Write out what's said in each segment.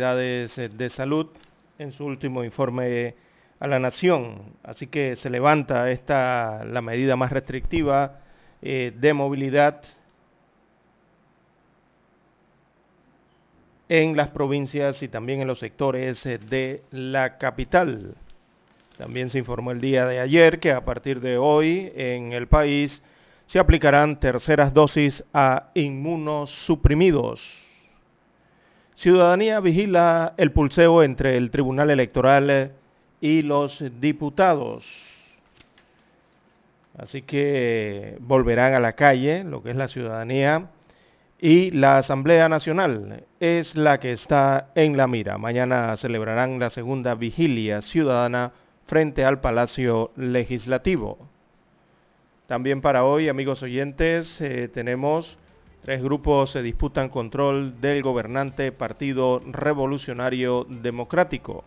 Eh, de salud en su último informe a la nación. Así que se levanta esta la medida más restrictiva eh, de movilidad en las provincias y también en los sectores eh, de la capital. También se informó el día de ayer que a partir de hoy en el país se aplicarán terceras dosis a inmunosuprimidos. Ciudadanía vigila el pulseo entre el Tribunal Electoral y los diputados. Así que volverán a la calle, lo que es la ciudadanía, y la Asamblea Nacional es la que está en la mira. Mañana celebrarán la segunda vigilia ciudadana frente al Palacio Legislativo. También para hoy, amigos oyentes, eh, tenemos Tres grupos se disputan control del gobernante Partido Revolucionario Democrático.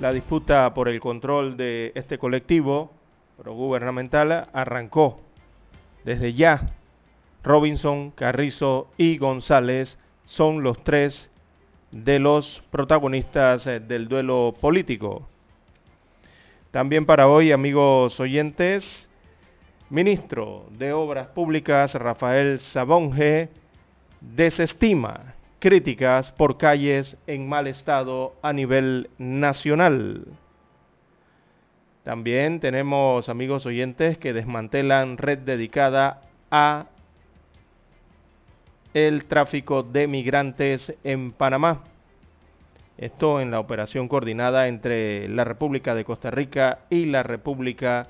La disputa por el control de este colectivo progubernamental arrancó desde ya. Robinson, Carrizo y González son los tres de los protagonistas eh, del duelo político. También para hoy, amigos oyentes, Ministro de Obras Públicas Rafael Sabonge desestima críticas por calles en mal estado a nivel nacional. También tenemos amigos oyentes que desmantelan red dedicada a el tráfico de migrantes en Panamá. Esto en la operación coordinada entre la República de Costa Rica y la República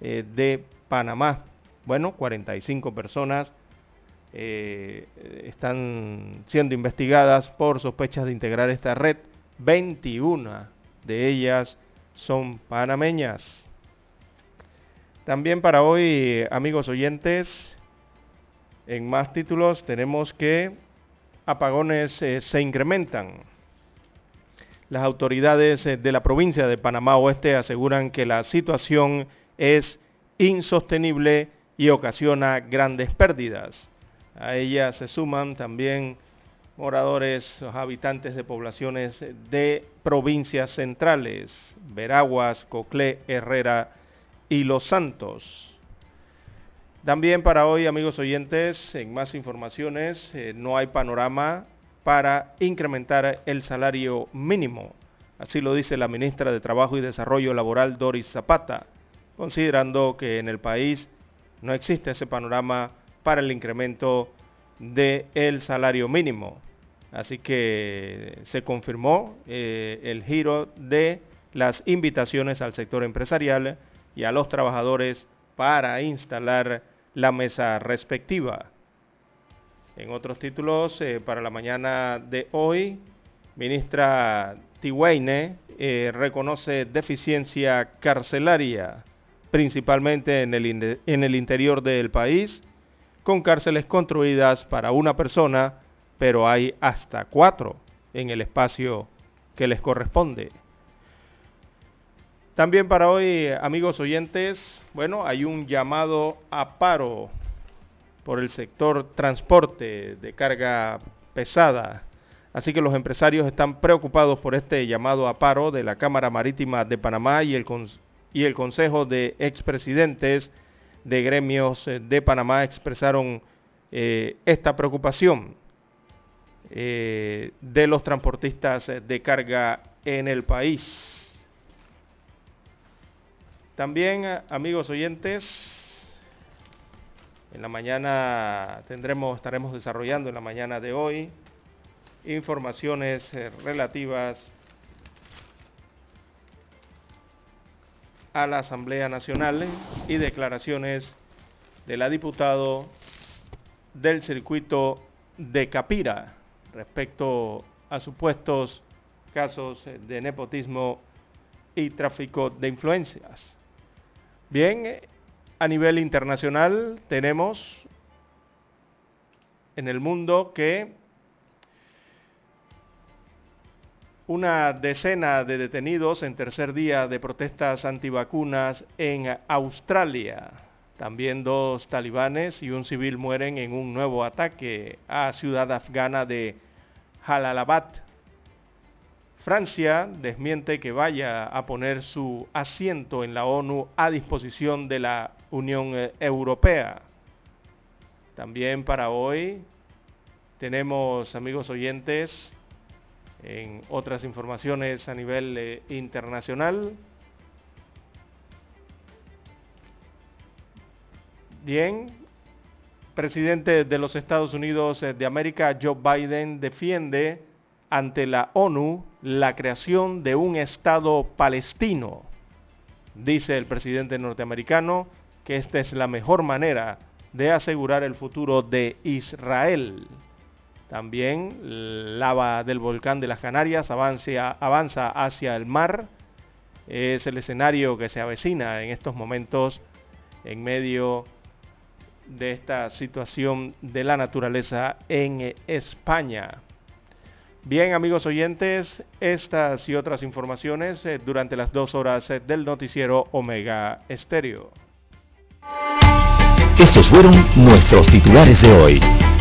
eh, de Panamá. Bueno, 45 personas eh, están siendo investigadas por sospechas de integrar esta red. 21 de ellas son panameñas. También para hoy, amigos oyentes, en más títulos tenemos que apagones eh, se incrementan. Las autoridades eh, de la provincia de Panamá Oeste aseguran que la situación es insostenible y ocasiona grandes pérdidas. A ella se suman también moradores, habitantes de poblaciones de provincias centrales, Veraguas, Coclé, Herrera y Los Santos. También para hoy, amigos oyentes, en más informaciones, eh, no hay panorama para incrementar el salario mínimo. Así lo dice la ministra de Trabajo y Desarrollo Laboral, Doris Zapata considerando que en el país no existe ese panorama para el incremento del salario mínimo. Así que se confirmó eh, el giro de las invitaciones al sector empresarial y a los trabajadores para instalar la mesa respectiva. En otros títulos, eh, para la mañana de hoy, ministra Tiwaine eh, reconoce deficiencia carcelaria principalmente en el, en el interior del país, con cárceles construidas para una persona, pero hay hasta cuatro en el espacio que les corresponde. También para hoy, amigos oyentes, bueno, hay un llamado a paro por el sector transporte de carga pesada. Así que los empresarios están preocupados por este llamado a paro de la Cámara Marítima de Panamá y el, y el Consejo de Expresidentes de Gremios de Panamá expresaron eh, esta preocupación eh, de los transportistas de carga en el país. También, amigos oyentes, en la mañana tendremos, estaremos desarrollando en la mañana de hoy informaciones eh, relativas a la Asamblea Nacional y declaraciones de la diputado del circuito de Capira respecto a supuestos casos de nepotismo y tráfico de influencias. Bien, a nivel internacional tenemos en el mundo que una decena de detenidos en tercer día de protestas antivacunas en Australia. También dos talibanes y un civil mueren en un nuevo ataque a ciudad afgana de Jalalabad. Francia desmiente que vaya a poner su asiento en la ONU a disposición de la Unión Europea. También para hoy tenemos, amigos oyentes, en otras informaciones a nivel eh, internacional. Bien, presidente de los Estados Unidos eh, de América, Joe Biden, defiende ante la ONU la creación de un Estado palestino. Dice el presidente norteamericano que esta es la mejor manera de asegurar el futuro de Israel. También lava del volcán de las Canarias avanza hacia el mar. Es el escenario que se avecina en estos momentos en medio de esta situación de la naturaleza en España. Bien, amigos oyentes, estas y otras informaciones eh, durante las dos horas eh, del noticiero Omega Estéreo. Estos fueron nuestros titulares de hoy.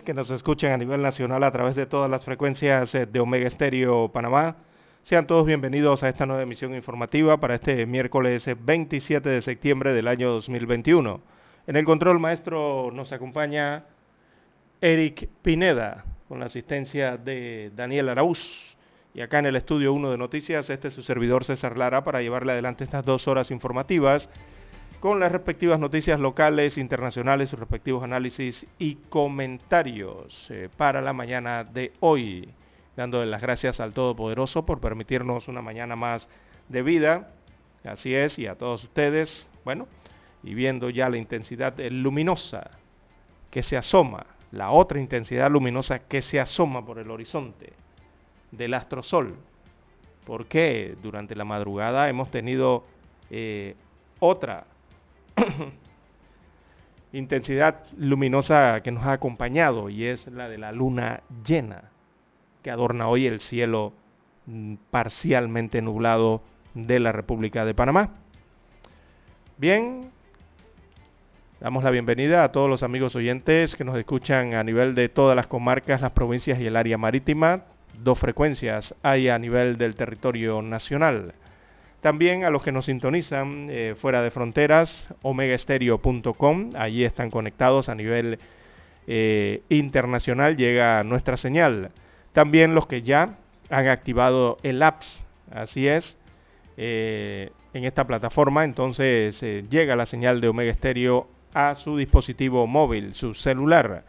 Que nos escuchan a nivel nacional a través de todas las frecuencias eh, de Omega Estéreo Panamá. Sean todos bienvenidos a esta nueva emisión informativa para este miércoles 27 eh, de septiembre del año 2021. En el control maestro nos acompaña Eric Pineda con la asistencia de Daniel Araúz. Y acá en el estudio 1 de noticias, este es su servidor César Lara para llevarle adelante estas dos horas informativas con las respectivas noticias locales, internacionales, sus respectivos análisis y comentarios eh, para la mañana de hoy. Dándole las gracias al Todopoderoso por permitirnos una mañana más de vida. Así es, y a todos ustedes, bueno, y viendo ya la intensidad luminosa que se asoma, la otra intensidad luminosa que se asoma por el horizonte del astrosol, porque durante la madrugada hemos tenido eh, otra intensidad luminosa que nos ha acompañado y es la de la luna llena que adorna hoy el cielo mm, parcialmente nublado de la República de Panamá. Bien, damos la bienvenida a todos los amigos oyentes que nos escuchan a nivel de todas las comarcas, las provincias y el área marítima. Dos frecuencias hay a nivel del territorio nacional. También a los que nos sintonizan eh, fuera de fronteras, omegaestereo.com, allí están conectados a nivel eh, internacional, llega nuestra señal. También los que ya han activado el apps, así es, eh, en esta plataforma, entonces llega la señal de Omega Stereo a su dispositivo móvil, su celular.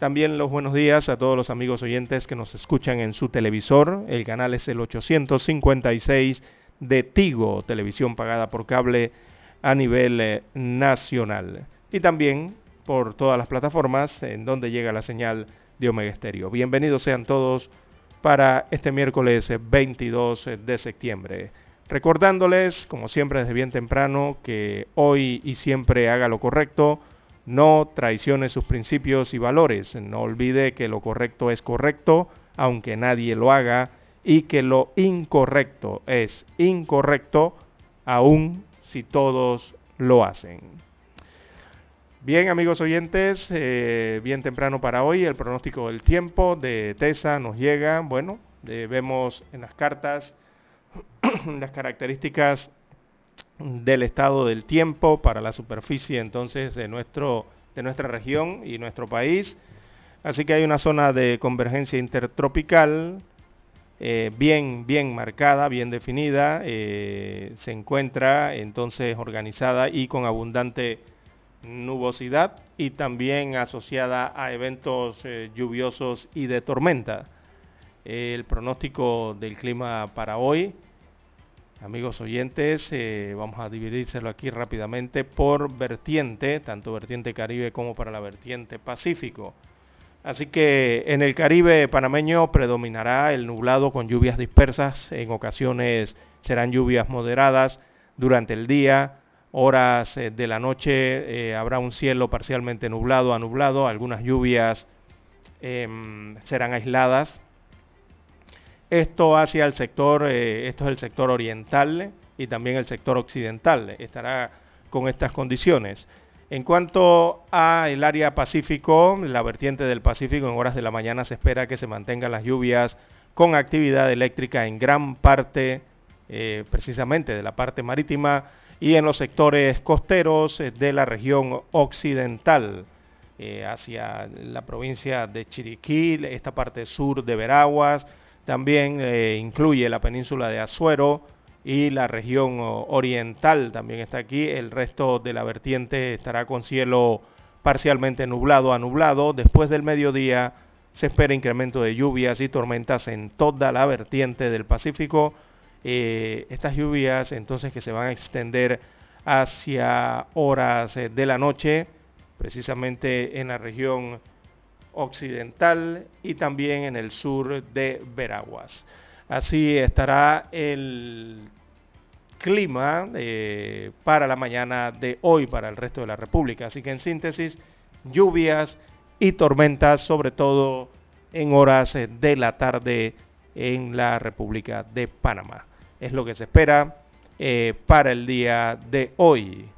También los buenos días a todos los amigos oyentes que nos escuchan en su televisor. El canal es el 856 de Tigo, televisión pagada por cable a nivel eh, nacional. Y también por todas las plataformas en donde llega la señal de Omega Estéreo. Bienvenidos sean todos para este miércoles 22 eh, de septiembre. Recordándoles, como siempre desde bien temprano, que hoy y siempre haga lo correcto, no traicione sus principios y valores. No olvide que lo correcto es correcto, aunque nadie lo haga y que lo incorrecto es incorrecto aun si todos lo hacen. Bien amigos oyentes, eh, bien temprano para hoy, el pronóstico del tiempo de TESA nos llega, bueno, eh, vemos en las cartas las características del estado del tiempo para la superficie entonces de, nuestro, de nuestra región y nuestro país. Así que hay una zona de convergencia intertropical eh, bien, bien marcada, bien definida, eh, se encuentra entonces organizada y con abundante nubosidad y también asociada a eventos eh, lluviosos y de tormenta. El pronóstico del clima para hoy, amigos oyentes, vamos a dividírselo aquí rápidamente por vertiente, tanto vertiente Caribe como para la vertiente Pacífico. Así que en el Caribe panameño predominará el nublado con lluvias dispersas, en ocasiones serán lluvias moderadas durante el día, horas eh, de la noche eh, habrá un cielo parcialmente nublado a nublado, algunas lluvias em, serán aisladas. Esto hacia el sector, eh, esto es el sector oriental y también el sector occidental, estará con estas condiciones. En cuanto a el área Pacífico, la vertiente del Pacífico en horas de la mañana se espera que se mantengan las lluvias con actividad eléctrica en gran parte, eh, precisamente de la parte marítima y en los sectores costeros eh, de la región occidental, eh, hacia la provincia de Chiriquí, esta parte sur de Veraguas, también incluye la península de Azuero, y la región oriental también está aquí. El resto de la vertiente estará con cielo parcialmente nublado a nublado. Después del mediodía se espera incremento de lluvias y tormentas en toda la vertiente del Pacífico. Eh, estas lluvias entonces que se van a extender hacia horas eh, de la noche, precisamente en la región occidental y también en el sur de Veraguas. Así estará el clima eh, para la mañana de hoy para el resto de la República. Así que en síntesis, lluvias y tormentas, sobre todo en horas de la tarde en la República de Panamá. Es lo que se espera eh, para el día de hoy.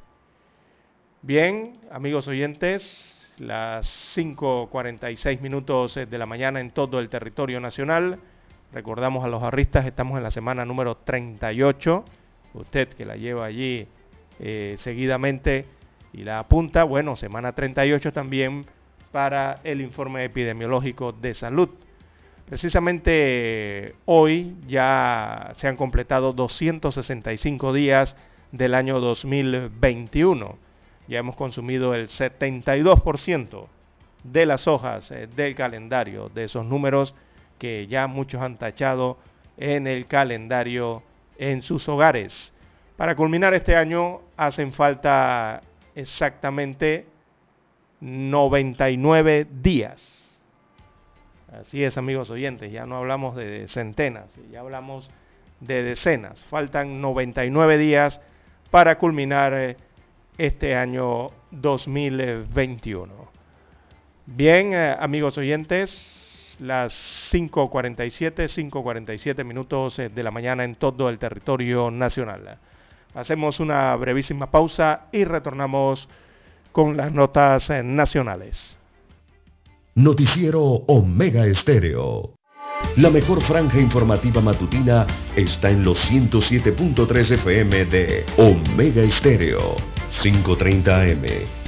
Bien, amigos oyentes, las 5.46 minutos de la mañana en todo el territorio nacional. Recordamos a los arristas, estamos en la semana número 38. Usted que la lleva allí eh, seguidamente y la apunta, bueno, semana 38 también para el informe epidemiológico de salud. Precisamente hoy ya se han completado 265 días del año 2021. Ya hemos consumido el 72% de las hojas eh, del calendario de esos números que ya muchos han tachado en el calendario en sus hogares. Para culminar este año hacen falta exactamente 99 días. Así es, amigos oyentes, ya no hablamos de centenas, ya hablamos de decenas. Faltan 99 días para culminar eh, este año 2021. Bien, eh, amigos oyentes, las 5.47, 5.47 minutos eh, de la mañana en todo el territorio nacional. Hacemos una brevísima pausa y retornamos con las notas nacionales. Noticiero Omega Estéreo. La mejor franja informativa matutina está en los 107.3 FM de Omega Estéreo, 5.30 AM.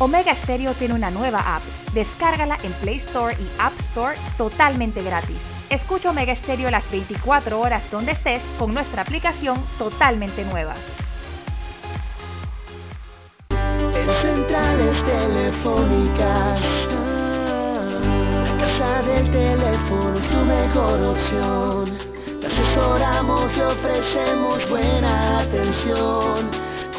Omega Stereo tiene una nueva app. Descárgala en Play Store y App Store totalmente gratis. Escucha Omega Stereo las 24 horas donde estés con nuestra aplicación totalmente nueva. En centrales telefónicas del teléfono es tu mejor opción. Te asesoramos y ofrecemos buena atención.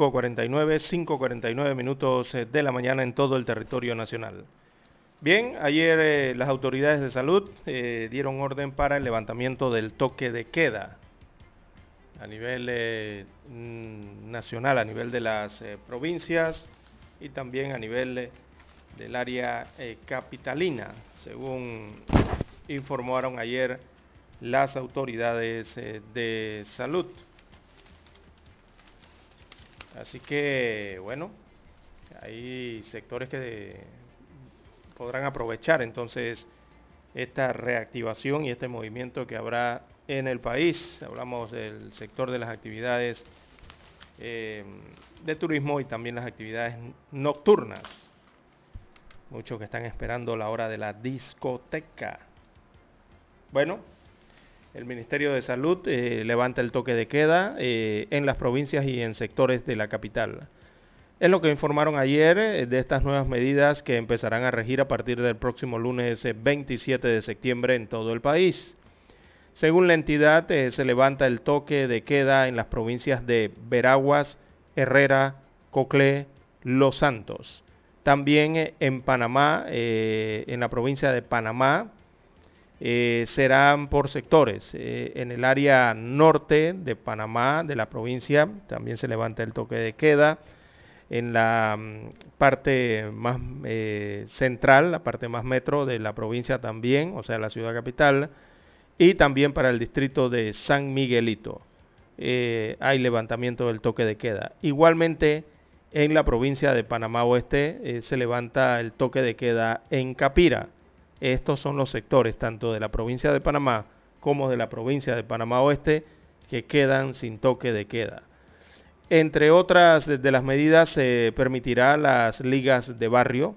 Cinco 5.49 minutos eh, de la mañana en todo el territorio nacional. Bien, ayer eh, las autoridades de salud eh, dieron orden para el levantamiento del toque de queda a nivel mm, nacional, a nivel de las provincias y también a nivel del área capitalina, según informaron ayer las autoridades de salud. Así que, bueno, hay sectores que podrán aprovechar entonces esta reactivación y este movimiento que habrá en el país. Hablamos del sector de las actividades eh, de turismo y también las actividades nocturnas. Muchos que están esperando la hora de la discoteca. Bueno, el Ministerio de Salud eh, levanta el toque de queda eh, en las provincias y en sectores de la capital. Es lo que informaron ayer eh, de estas nuevas medidas que empezarán a regir a partir del próximo lunes 27 de septiembre en todo el país. Según la entidad, se levanta el toque de queda en las provincias de Veraguas, Herrera, Coclé, Los Santos. También en Panamá, en la provincia de Panamá, eh, serán por sectores. Eh, en el área norte de Panamá, de la provincia, también se levanta el toque de queda. En la mm, parte más eh, central, la parte más metro de la provincia también, o sea, la ciudad capital, y también para el distrito de San Miguelito hay levantamiento del toque de queda. Igualmente, en la provincia de Panamá Oeste se levanta el toque de queda en Capira estos son los sectores tanto de la provincia de Panamá como de la provincia de Panamá Oeste que quedan sin toque de queda. Entre otras de las medidas se permitirá las ligas de barrio.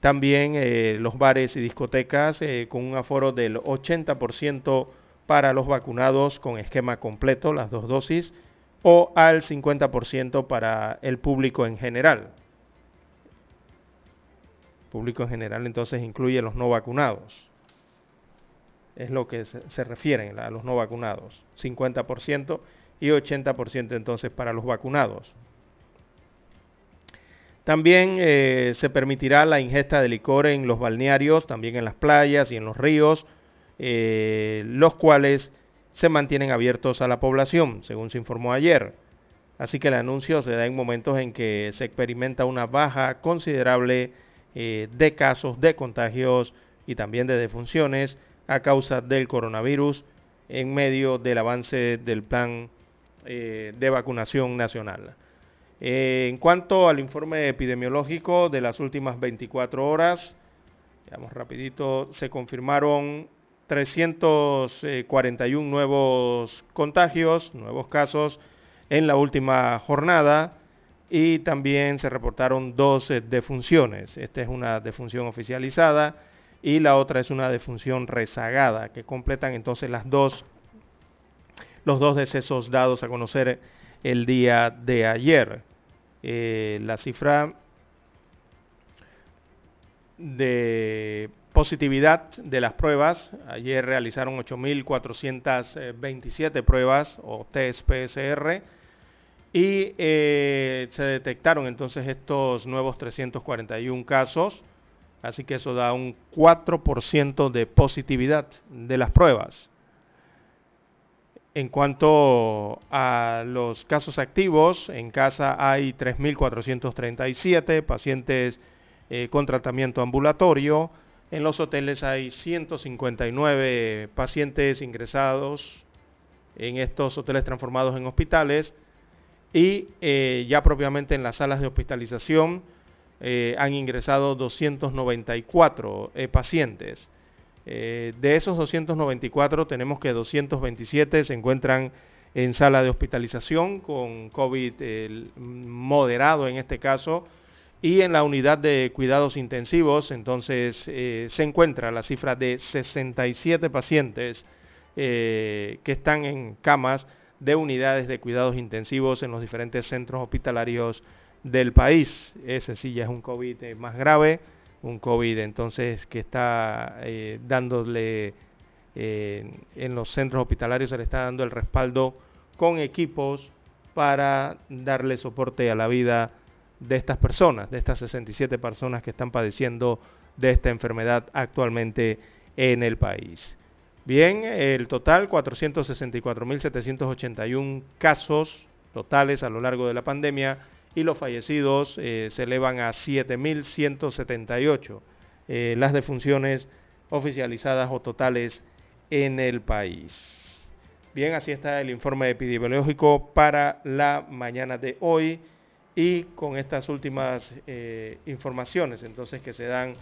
También eh, los bares y discotecas eh, con un aforo del 80% para los vacunados con esquema completo, las dos dosis, o al 50% para el público en general. Público en general entonces incluye los no vacunados. Es lo que se, refieren a los no vacunados. 50% y 80% entonces para los vacunados. También eh, se permitirá la ingesta de licor en los balnearios, también en las playas y en los ríos, eh, los cuales se mantienen abiertos a la población, según se informó ayer. Así que el anuncio se da en momentos en que se experimenta una baja considerable eh, de casos de contagios y también de defunciones a causa del coronavirus en medio del avance del plan de vacunación nacional. Eh, en cuanto al informe epidemiológico de las últimas 24 horas, veamos rapidito, se confirmaron 341 nuevos contagios, nuevos casos en la última jornada y también se reportaron dos defunciones. Esta es una defunción oficializada y la otra es una defunción rezagada, que completan entonces las dos, los dos decesos dados a conocer el día de ayer. Eh, la cifra de positividad de las pruebas, ayer realizaron 8.427 pruebas o test PSR y eh, se detectaron entonces estos nuevos 341 casos, así que eso da un 4% de positividad de las pruebas. En cuanto a los casos activos, en casa hay 3.437 pacientes eh, con tratamiento ambulatorio. En los hoteles hay 159 pacientes ingresados en estos hoteles transformados en hospitales. Y eh, ya propiamente en las salas de hospitalización eh, han ingresado 294 pacientes. Eh, de esos 294 tenemos que 227 se encuentran en sala de hospitalización con COVID moderado en este caso y en la unidad de cuidados intensivos entonces se encuentra la cifra de 67 pacientes que están en camas de unidades de cuidados intensivos en los diferentes centros hospitalarios del país. Ese sí ya es un COVID más grave un COVID entonces que está eh, dándole eh, en los centros hospitalarios, se le está dando el respaldo con equipos para darle soporte a la vida de estas personas, de estas 67 personas que están padeciendo de esta enfermedad actualmente en el país. Bien, el total 464.781 casos totales a lo largo de la pandemia y los fallecidos eh, se elevan a 7.178 eh, las defunciones oficializadas o totales en el país. Bien, así está el informe epidemiológico para la mañana de hoy y con estas últimas eh, informaciones entonces que se dan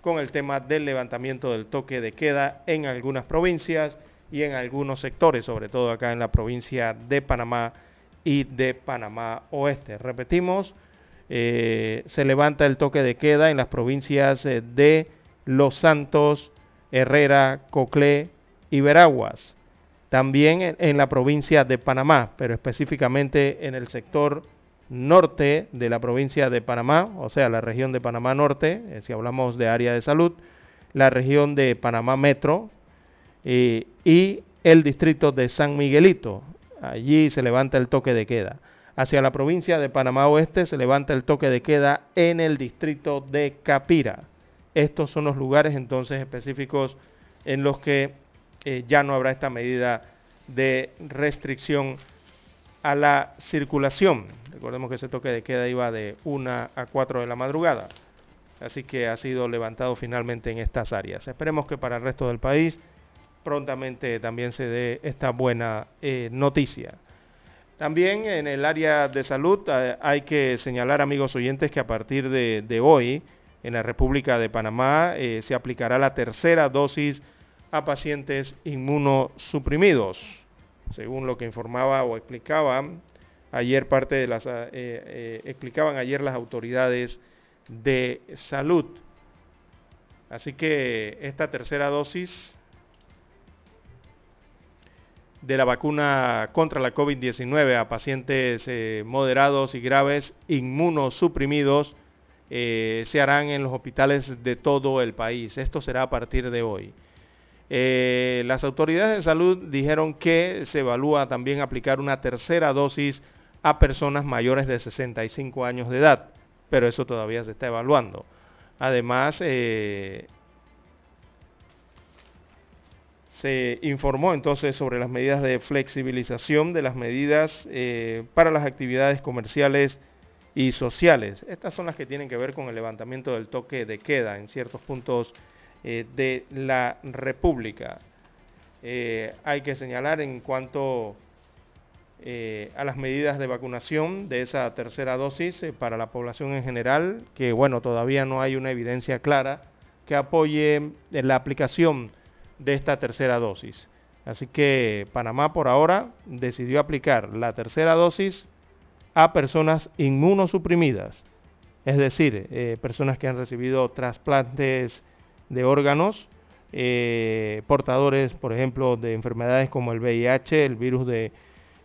con el tema del levantamiento del toque de queda en algunas provincias y en algunos sectores, sobre todo acá en la provincia de Panamá y de Panamá Oeste. Repetimos, eh, se levanta el toque de queda en las provincias eh, de Los Santos, Herrera, Coclé y Veraguas. También en, la provincia de Panamá, pero específicamente en el sector norte de la provincia de Panamá, o sea, la región de Panamá Norte, eh, si hablamos de área de salud, la región de Panamá Metro y el distrito de San Miguelito, Allí se levanta el toque de queda. Hacia la provincia de Panamá Oeste se levanta el toque de queda en el distrito de Capira. Estos son los lugares entonces específicos en los que eh, ya no habrá esta medida de restricción a la circulación. Recordemos que ese toque de queda iba de 1 a 4 de la madrugada. Así que ha sido levantado finalmente en estas áreas. Esperemos que para el resto del país prontamente también se dé esta buena eh, noticia. También en el área de salud eh, hay que señalar, amigos oyentes, que a partir de, hoy en la República de Panamá eh, se aplicará la tercera dosis a pacientes inmunosuprimidos, según lo que informaba o explicaban ayer parte de las explicaban ayer las autoridades de salud. Así que esta tercera dosis de la vacuna contra la COVID-19 a pacientes eh, moderados y graves inmunosuprimidos eh, se harán en los hospitales de todo el país. Esto será a partir de hoy. Eh, las autoridades de salud dijeron que se evalúa también aplicar una tercera dosis a personas mayores de 65 años de edad, pero eso todavía se está evaluando. Además, se informó entonces sobre las medidas de flexibilización de las medidas eh, para las actividades comerciales y sociales. Estas son las que tienen que ver con el levantamiento del toque de queda en ciertos puntos eh, de la República. Eh, hay que señalar en cuanto a las medidas de vacunación de esa tercera dosis para la población en general, que bueno, todavía no hay una evidencia clara que apoye la aplicación de esta tercera dosis. Así que Panamá por ahora decidió aplicar la tercera dosis a personas inmunosuprimidas, es decir, eh, personas que han recibido trasplantes de órganos, eh, portadores, por ejemplo, de enfermedades como el VIH, el virus de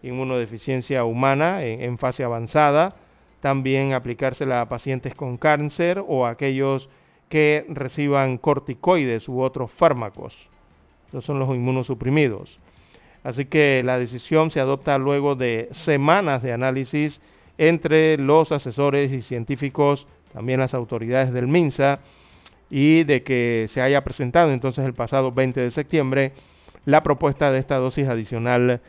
inmunodeficiencia humana en, fase avanzada, también aplicársela a pacientes con cáncer o a aquellos que reciban corticoides u otros fármacos son los inmunosuprimidos. Así que la decisión se adopta luego de semanas de análisis entre los asesores y científicos, también las autoridades del MINSA, y de que se haya presentado entonces el pasado 20 de septiembre la propuesta de esta dosis adicional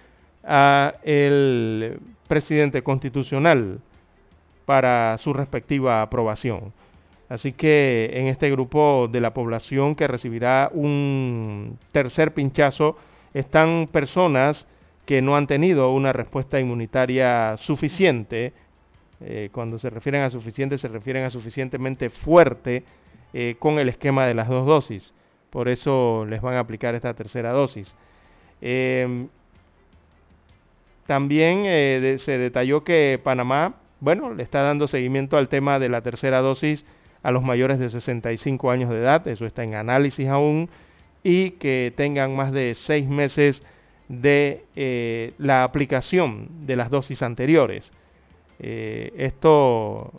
a el presidente constitucional para su respectiva aprobación. Así que en este grupo de la población que recibirá un tercer pinchazo están personas que no han tenido una respuesta inmunitaria suficiente. Eh, cuando se refieren a suficiente, se refieren a suficientemente fuerte eh, con el esquema de las dos dosis. Por eso les van a aplicar esta tercera dosis. Em, también eh, se detalló que Panamá, bueno, le está dando seguimiento al tema de la tercera dosis a los mayores de 65 años de edad, eso está en análisis aún, y que tengan más de seis meses de eh, la aplicación de las dosis anteriores. Esto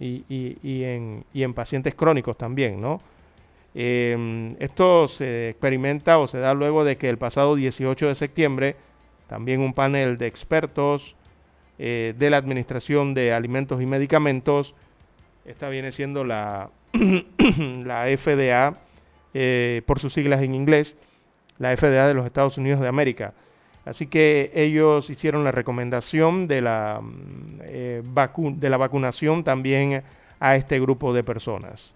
y, en, y, en, pacientes crónicos también, ¿no? Em, esto se experimenta o se da luego de que el pasado 18 de septiembre también un panel de expertos eh, de la Administración de Alimentos y Medicamentos esta viene siendo la, la FDA, eh, por sus siglas en inglés, la FDA de los Estados Unidos de América. Así que ellos hicieron la recomendación de la, mm, eh, de la vacunación también a este grupo de personas.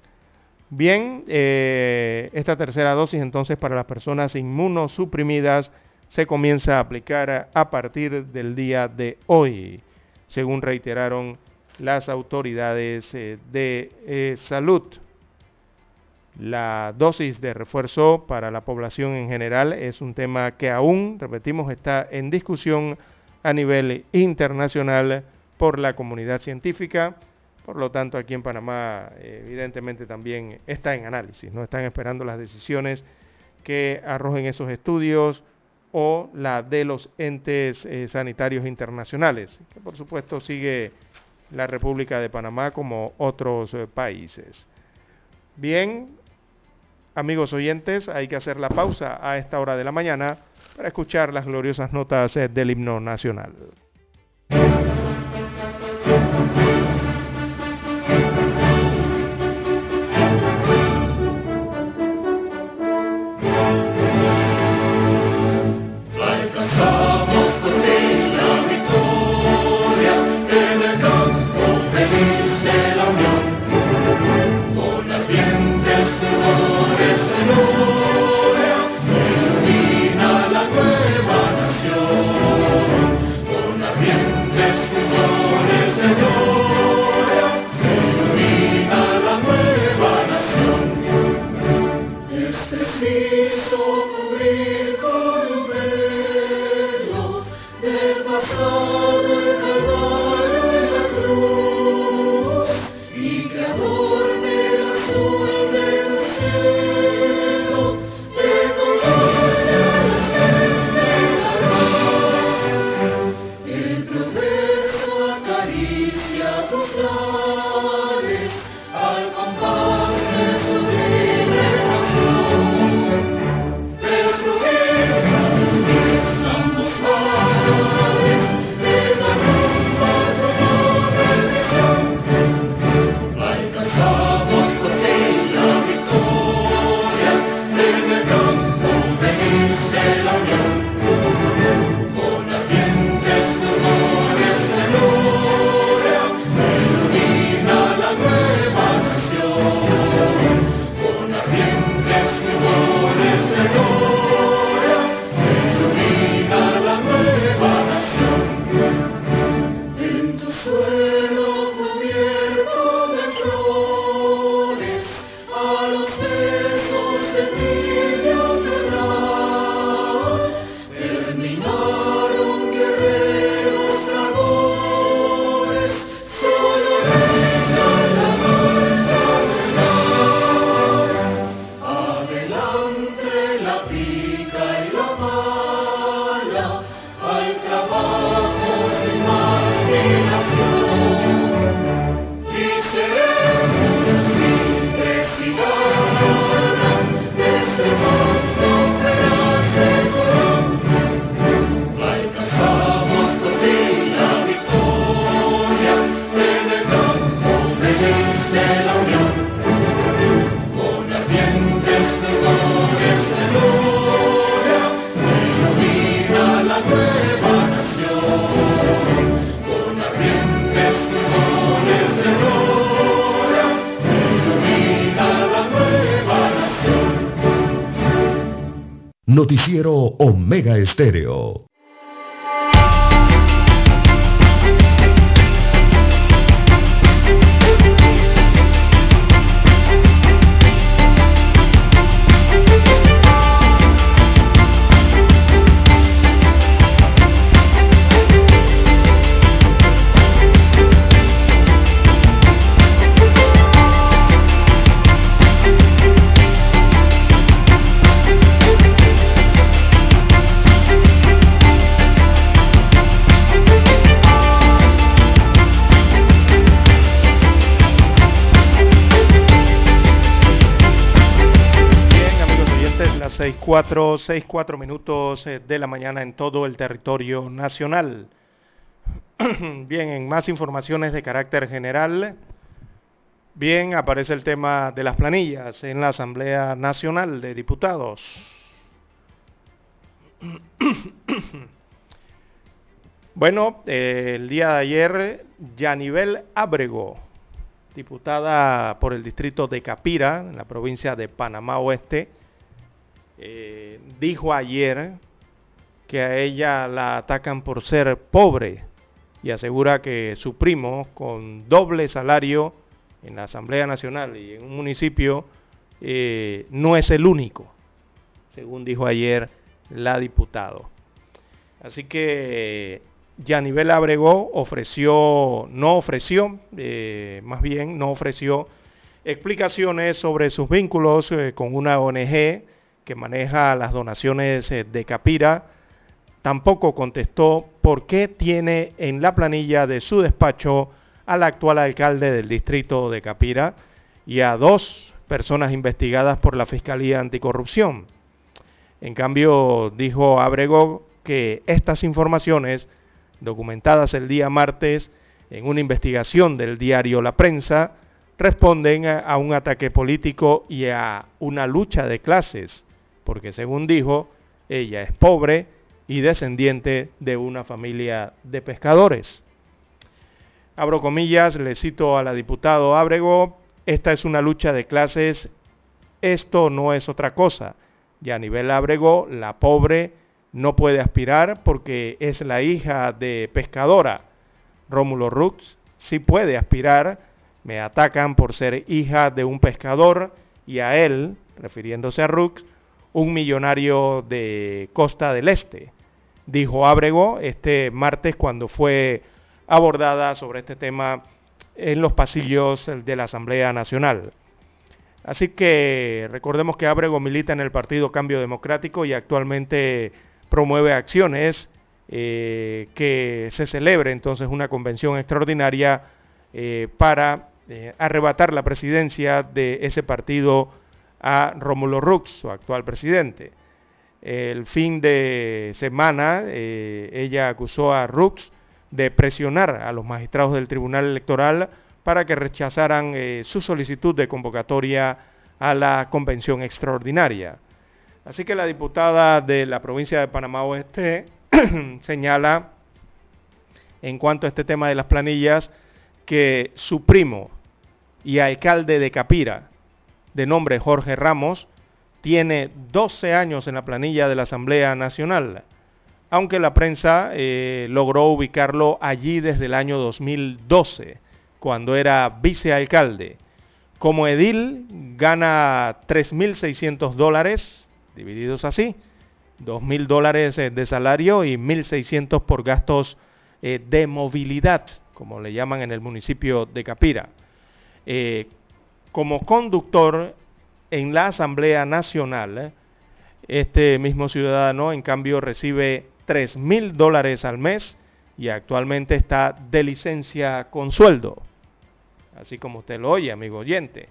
Bien, eh, esta tercera dosis entonces para las personas inmunosuprimidas se comienza a aplicar a partir del día de hoy, según reiteraron las autoridades eh, de salud. La dosis de refuerzo para la población en general es un tema que aún, repetimos, está en discusión a nivel internacional por la comunidad científica. Por lo tanto, aquí en Panamá evidentemente también está en análisis, no están esperando las decisiones que arrojen esos estudios o la de los entes eh, sanitarios internacionales, que por supuesto sigue la República de Panamá como otros eh, países. Bien, amigos oyentes, hay que hacer la pausa a esta hora de la mañana para escuchar las gloriosas notas eh, del himno nacional. Estéreo. Cuatro, seis, cuatro minutos eh, de la mañana en todo el territorio nacional. Bien, en más informaciones de carácter general, bien, aparece el tema de las planillas en la Asamblea Nacional de Diputados. Bueno, eh, el día de ayer, Yanivel Ábrego, diputada por el distrito de Capira, en la provincia de Panamá Oeste, eh, dijo ayer que a ella la atacan por ser pobre y asegura que su primo con doble salario en la Asamblea Nacional y en un municipio eh, no es el único, según dijo ayer la diputado. Así que Yanivel Abregó ofreció, no ofreció, eh, más bien no ofreció explicaciones sobre sus vínculos con una ONG que maneja las donaciones eh, de Capira, tampoco contestó por qué tiene en la planilla de su despacho al actual alcalde del distrito de Capira y a dos personas investigadas por la Fiscalía Anticorrupción. En cambio, dijo Abrego que estas informaciones, documentadas el día martes en una investigación del diario La Prensa, responden a un ataque político y a una lucha de clases porque según dijo, ella es pobre y descendiente de una familia de pescadores. Abro comillas, le cito a la diputado Ábrego, esta es una lucha de clases, esto no es otra cosa. Y a nivel Ábrego, la pobre no puede aspirar porque es la hija de pescadora. Rómulo Rux sí puede aspirar, me atacan por ser hija de un pescador y a él, refiriéndose a Rux, un millonario de Costa del Este, dijo Ábrego este martes cuando fue abordada sobre este tema en los pasillos de la Asamblea Nacional. Así que recordemos que Ábrego milita en el Partido Cambio Democrático y actualmente promueve acciones eh, que se celebre entonces una convención extraordinaria eh, para eh, arrebatar la presidencia de ese partido a Rómulo Rux, su actual presidente. El fin de semana ella acusó a Rux de presionar a los magistrados del Tribunal Electoral para que rechazaran su solicitud de convocatoria a la convención extraordinaria. Así que la diputada de la provincia de Panamá Oeste señala en cuanto a este tema de las planillas que su primo y alcalde de Capira, de nombre Jorge Ramos, tiene 12 años en la planilla de la Asamblea Nacional, aunque la prensa eh, logró ubicarlo allí desde el año 2012, cuando era vicealcalde. Como edil gana 3.600 dólares, divididos así, 2.000 dólares eh, de salario y 1.600 por gastos eh, de movilidad, como le llaman en el municipio de Capira. Como conductor en la Asamblea Nacional, este mismo ciudadano en cambio recibe 3.000 dólares al mes y actualmente está de licencia con sueldo. Así como usted lo oye, amigo oyente.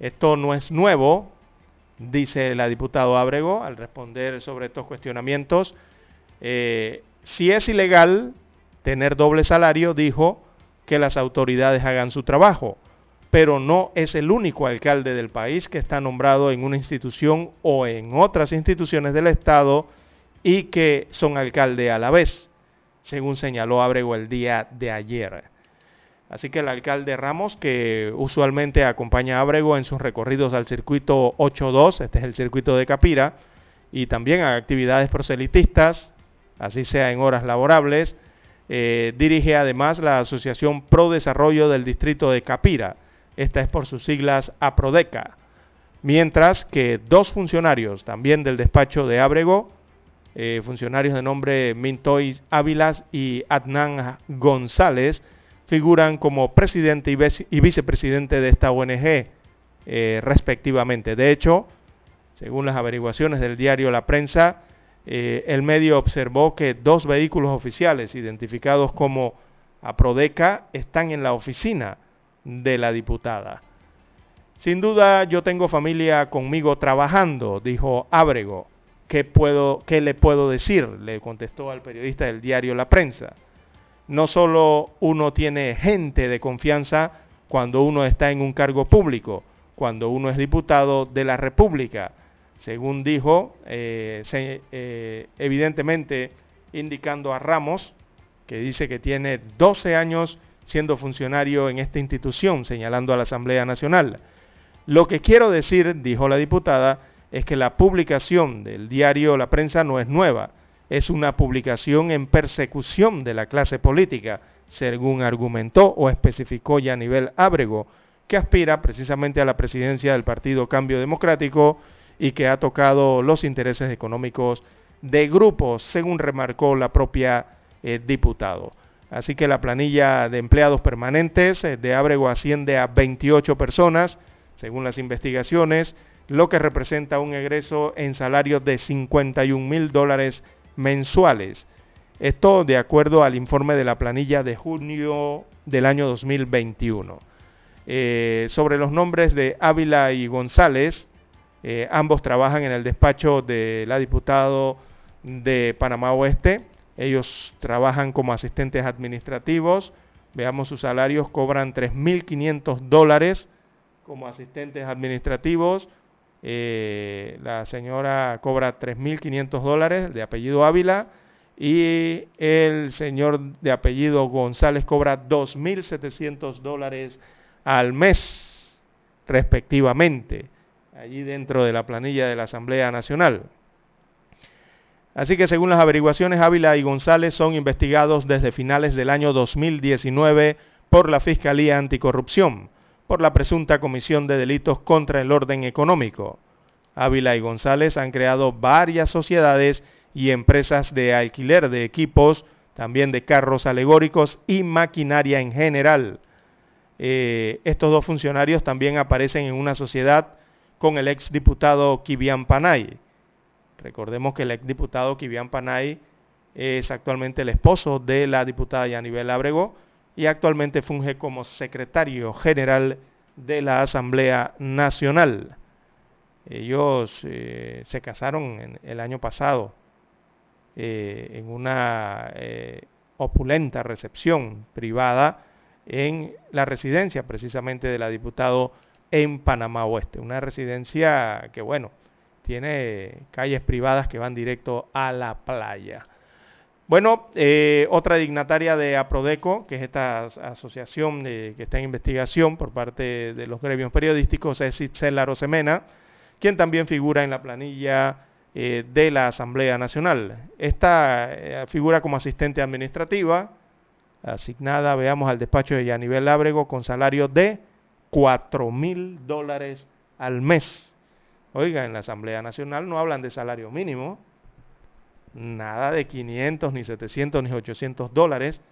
Esto no es nuevo, dice la diputada Ábrego al responder sobre estos cuestionamientos. Eh, si es ilegal tener doble salario, dijo que las autoridades hagan su trabajo, pero no es el único alcalde del país que está nombrado en una institución o en otras instituciones del Estado y que son alcalde a la vez, según señaló Ábrego el día de ayer. Así que el alcalde Ramos, que usualmente acompaña a Abrego en sus recorridos al circuito 8.2, este es el circuito de Capira, y también a actividades proselitistas, así sea en horas laborables, eh, dirige además la Asociación Pro Desarrollo del Distrito de Capira. Esta es por sus siglas APRODECA. Mientras que dos funcionarios también del despacho de Abrego, eh, funcionarios de nombre Mintoy Ávilas y Adnan González, figuran como presidente y, vicepresidente de esta ONG, eh, respectivamente. De hecho, según las averiguaciones del diario La Prensa, eh, el medio observó que dos vehículos oficiales identificados como Aprodeca están en la oficina de la diputada. Sin duda yo tengo familia conmigo trabajando, dijo Ábrego. ¿Qué, puedo, ¿Qué le puedo decir? Le contestó al periodista del diario La Prensa no solo uno tiene gente de confianza cuando uno está en un cargo público, cuando uno es diputado de la República, según dijo, eh, eh, evidentemente indicando a Ramos, que dice que tiene 12 años siendo funcionario en esta institución, señalando a la Asamblea Nacional. Lo que quiero decir, dijo la diputada, es que la publicación del diario La Prensa no es nueva es una publicación en persecución de la clase política, según argumentó o especificó ya a nivel Ábrego, que aspira precisamente a la presidencia del Partido Cambio Democrático y que ha tocado los intereses económicos de grupos, según remarcó la propia eh, diputado. Así que la planilla de empleados permanentes eh, de Ábrego asciende a 28 personas, según las investigaciones, lo que representa un egreso en salarios de 51 mil dólares mensuales. Esto de acuerdo al informe de la planilla de junio del año 2021. Eh, sobre los nombres de Ávila y González, eh, ambos trabajan en el despacho de la diputado de Panamá Oeste. Ellos trabajan como asistentes administrativos. Veamos sus salarios, cobran 3.500 dólares como asistentes administrativos. Eh, la señora cobra 3.500 dólares de apellido Ávila y el señor de apellido González cobra 2.700 dólares al mes, respectivamente, allí dentro de la planilla de la Asamblea Nacional. Así que según las averiguaciones, Ávila y González son investigados desde finales del año 2019 por la Fiscalía Anticorrupción por la presunta comisión de delitos contra el orden económico. Ávila y González han creado varias sociedades y empresas de alquiler de equipos, también de carros alegóricos y maquinaria en general. Eh, estos dos funcionarios también aparecen en una sociedad con el exdiputado Kivian Panay. Recordemos que el exdiputado Kivian Panay es actualmente el esposo de la diputada Yanibel Ábrego, y actualmente funge como secretario general de la Asamblea Nacional. Ellos eh, se casaron el año pasado eh, en una eh, opulenta recepción privada en la residencia precisamente de la diputado en Panamá Oeste. Una residencia que, bueno, tiene calles privadas que van directo a la playa. Bueno, eh, otra dignataria de APRODECO, que es esta asociación que está en investigación por parte de los gremios periodísticos, es Itzel Rosemena, quien también figura en la planilla eh, de la Asamblea Nacional. Esta eh, figura como asistente administrativa, asignada, veamos, al despacho de Yanivel Ábrego con salario de 4 mil dólares al mes. Oiga, en la Asamblea Nacional no hablan de salario mínimo, nada de 500, ni 700, ni 800 dólares.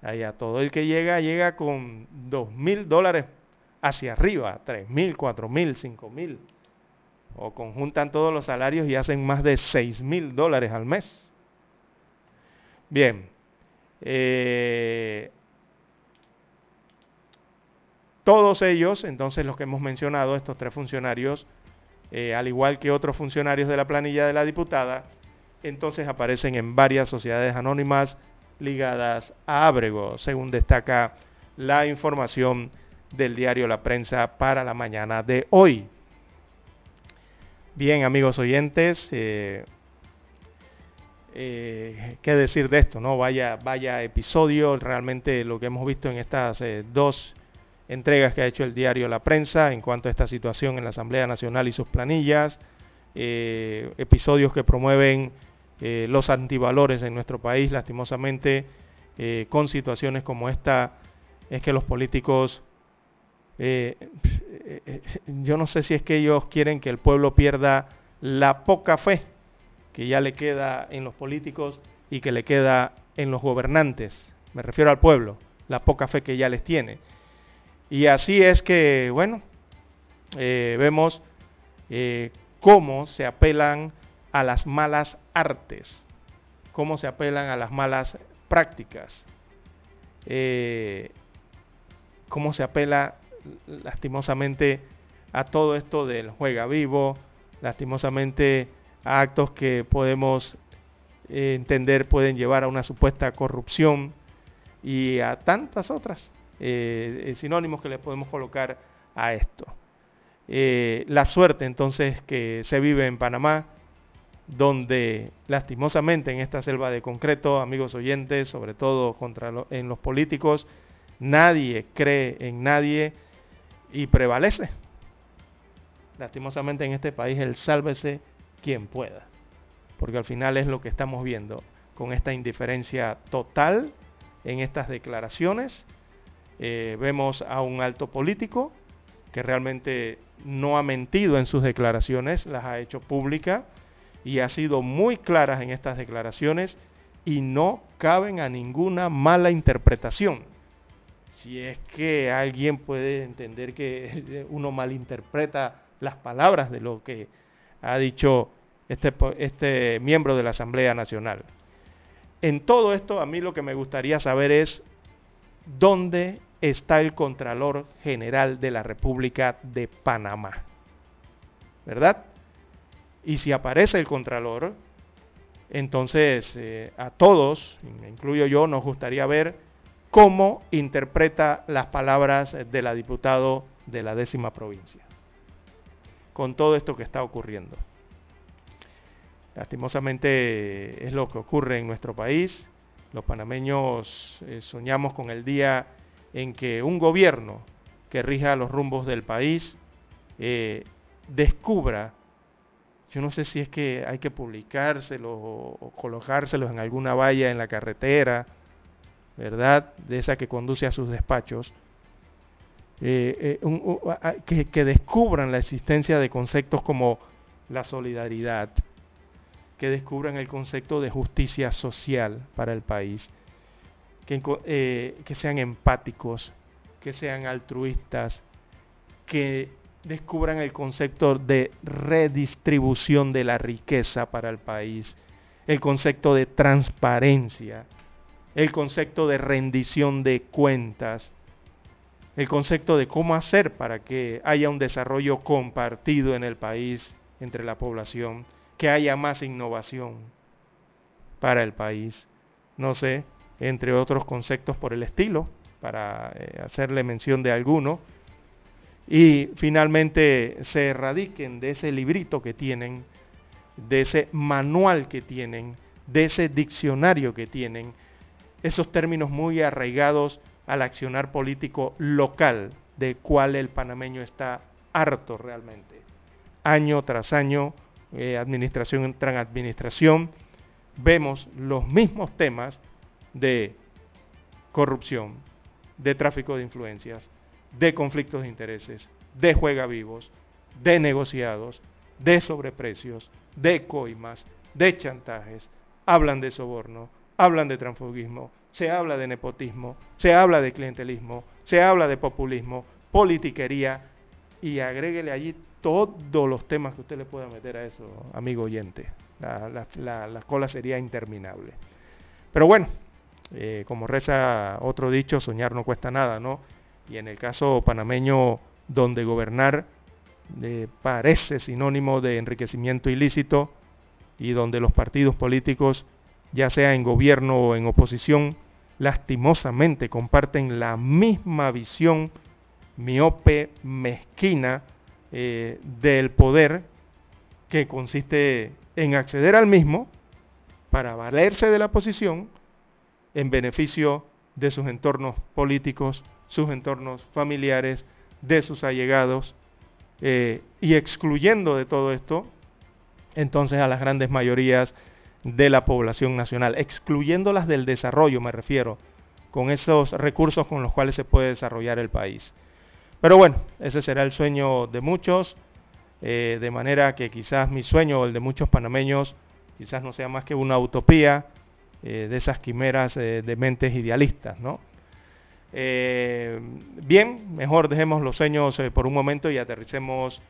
Allá todo el que llega, llega con 2 mil dólares hacia arriba, 3 mil, 4 mil, 5 mil. O conjuntan todos los salarios y hacen más de 6 mil dólares al mes. Bien. Eh, todos ellos, entonces los que hemos mencionado, estos tres funcionarios, eh, al igual que otros funcionarios de la planilla de la diputada, entonces aparecen en varias sociedades anónimas ligadas a Ábrego, según destaca la información del diario La Prensa para la mañana de hoy. Bien, amigos oyentes, eh, eh, qué decir de esto, ¿no? Vaya, vaya episodio, realmente lo que hemos visto en estas eh, dos entregas que ha hecho el diario La Prensa en cuanto a esta situación en la Asamblea Nacional y sus planillas, episodios que promueven los antivalores en nuestro país, lastimosamente, con situaciones como esta, es que los políticos eh, eh, yo no sé si es que ellos quieren que el pueblo pierda la poca fe que ya le queda en los políticos y que le queda en los gobernantes. Me refiero al pueblo, la poca fe que ya les tiene. Y así es que, bueno, eh, vemos cómo se apelan a las malas artes, cómo se apelan a las malas prácticas, cómo se apela lastimosamente a todo esto del juega vivo, lastimosamente a actos que podemos eh, entender pueden llevar a una supuesta corrupción y a tantas otras eh, eh, sinónimos que le podemos colocar a esto. la suerte entonces que se vive en Panamá, donde lastimosamente en esta selva de concreto, amigos oyentes, sobre todo contra en los políticos, nadie cree en nadie y prevalece. Lastimosamente en este país el sálvese quien pueda, porque al final es lo que estamos viendo con esta indiferencia total en estas declaraciones. Eh, vemos a un alto político que realmente no ha mentido en sus declaraciones, las ha hecho públicas y ha sido muy claras en estas declaraciones y no caben a ninguna mala interpretación si es que alguien puede entender que uno malinterpreta las palabras de lo que ha dicho este, este miembro de la Asamblea Nacional. En todo esto, a mí lo que me gustaría saber es dónde está el Contralor General de la República de Panamá. ¿Verdad? Y si aparece el Contralor, entonces eh, a todos, incluyo yo, nos gustaría ver cómo interpreta las palabras de la diputado de la décima provincia, con todo esto que está ocurriendo. Lastimosamente es lo que ocurre en nuestro país. Los panameños eh, soñamos con el día en que un gobierno que rija los rumbos del país eh, descubra, yo no sé si es que hay que publicárselo o colocárselos en alguna valla en la carretera, ¿verdad? De esa que conduce a sus despachos, eh, eh, que, descubran la existencia de conceptos como la solidaridad, que descubran el concepto de justicia social para el país, que, eh, que sean empáticos, que sean altruistas, que descubran el concepto de redistribución de la riqueza para el país, el concepto de transparencia, el concepto de rendición de cuentas, el concepto de cómo hacer para que haya un desarrollo compartido en el país entre la población, que haya más innovación para el país. No sé, entre otros conceptos por el estilo, para eh, hacerle mención de alguno. Y finalmente se erradiquen de ese librito que tienen, de ese manual que tienen, de ese diccionario que tienen, esos términos muy arraigados al accionar político local, de cual el panameño está harto realmente. Año tras año, eh, administración tras administración, vemos los mismos temas de corrupción, de tráfico de influencias, de conflictos de intereses, de juega vivos, de negociados, de sobreprecios, de coimas, de chantajes, hablan de soborno, hablan de transfugismo, se habla de nepotismo, se habla de clientelismo, se habla de populismo, politiquería y agréguele allí todos los temas que usted le pueda meter a eso, amigo oyente. La, cola sería interminable. Pero bueno, eh, como reza otro dicho, soñar no cuesta nada, ¿no? Y en el caso panameño, donde gobernar eh, parece sinónimo de enriquecimiento ilícito y donde los partidos políticos ya sea en gobierno o en oposición, lastimosamente comparten la misma visión miope, mezquina eh, del poder que consiste en acceder al mismo para valerse de la posición en beneficio de sus entornos políticos, sus entornos familiares, de sus allegados, eh, y excluyendo de todo esto entonces a las grandes mayorías de la población nacional, excluyéndolas del desarrollo, me refiero, con esos recursos con los cuales se puede desarrollar el país. Pero bueno, ese será el sueño de muchos, eh, de manera que quizás mi sueño o el de muchos panameños quizás no sea más que una utopía eh, de esas quimeras eh, de mentes idealistas, ¿no? bien, mejor dejemos los sueños por un momento y aterricemos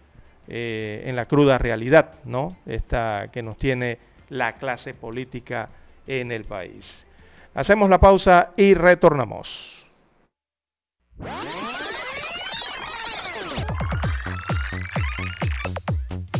en la cruda realidad, ¿no? Esta que nos tiene la clase política en el país. Hacemos la pausa y retornamos.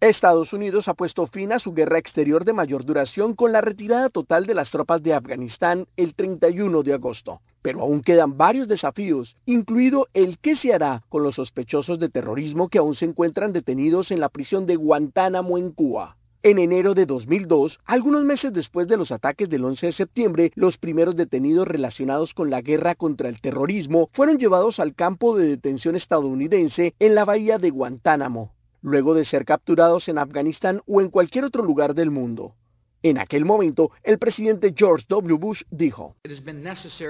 Estados Unidos ha puesto fin a su guerra exterior de mayor duración con la retirada total de las tropas de Afganistán el 31 de agosto pero aún quedan varios desafíos, incluido el qué se hará con los sospechosos de terrorismo que aún se encuentran detenidos en la prisión de Guantánamo en Cuba. En enero de 2002, algunos meses después de los ataques del 11 de septiembre, los primeros detenidos relacionados con la guerra contra el terrorismo fueron llevados al campo de detención estadounidense en la bahía de Guantánamo, luego de ser capturados en Afganistán o en cualquier otro lugar del mundo. En aquel momento, el presidente George W. Bush dijo,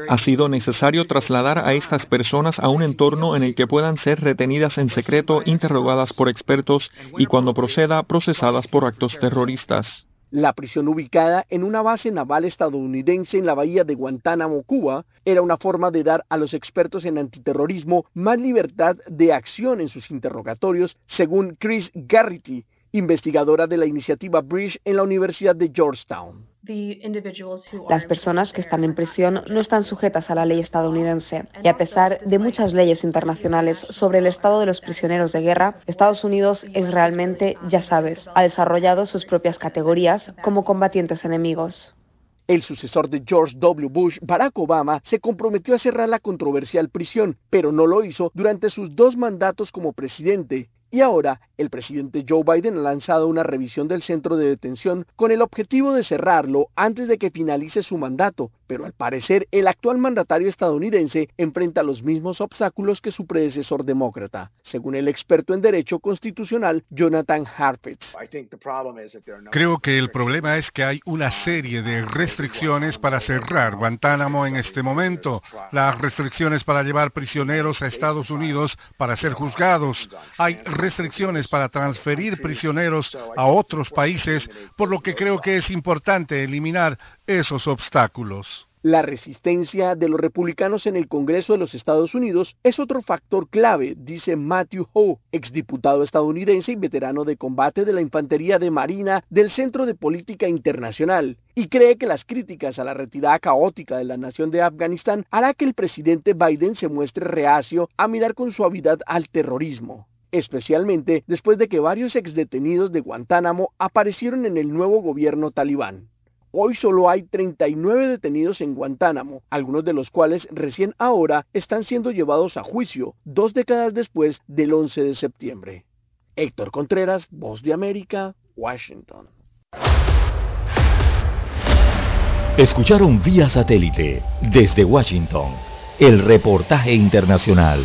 Ha sido necesario trasladar a estas personas a un entorno en el que puedan ser retenidas en secreto, interrogadas por expertos y cuando proceda, procesadas por actos terroristas. La prisión ubicada en una base naval estadounidense en la bahía de Guantánamo, Cuba, era una forma de dar a los expertos en antiterrorismo más libertad de acción en sus interrogatorios, según Chris Garrity, investigadora de la iniciativa Bridge en la Universidad de Georgetown. Las personas que están en prisión no están sujetas a la ley estadounidense y a pesar de muchas leyes internacionales sobre el estado de los prisioneros de guerra, Estados Unidos es realmente, ya sabes, ha desarrollado sus propias categorías como combatientes enemigos. El sucesor de George W. Bush, Barack Obama, se comprometió a cerrar la controversial prisión, pero no lo hizo durante sus dos mandatos como presidente y ahora El presidente Joe Biden ha lanzado una revisión del centro de detención con el objetivo de cerrarlo antes de que finalice su mandato, pero al parecer el actual mandatario estadounidense enfrenta los mismos obstáculos que su predecesor demócrata, según el experto en derecho constitucional Jonathan Harfitz. Creo que el problema es que hay una serie de restricciones para cerrar Guantánamo en este momento, las restricciones para llevar prisioneros a Estados Unidos para ser juzgados, hay restricciones para transferir prisioneros a otros países, por lo que creo que es importante eliminar esos obstáculos. La resistencia de los republicanos en el Congreso de los Estados Unidos es otro factor clave, dice Matthew Ho, exdiputado estadounidense y veterano de combate de la Infantería de Marina del Centro de Política Internacional, y cree que las críticas a la retirada caótica de la nación de Afganistán hará que el presidente Biden se muestre reacio a mirar con suavidad al terrorismo especialmente después de que varios exdetenidos de Guantánamo aparecieron en el nuevo gobierno talibán. Hoy solo hay 39 detenidos en Guantánamo, algunos de los cuales recién ahora están siendo llevados a juicio, dos décadas después del 11 de septiembre. Héctor Contreras, Voz de América, Washington. Escucharon vía satélite desde Washington el reportaje internacional.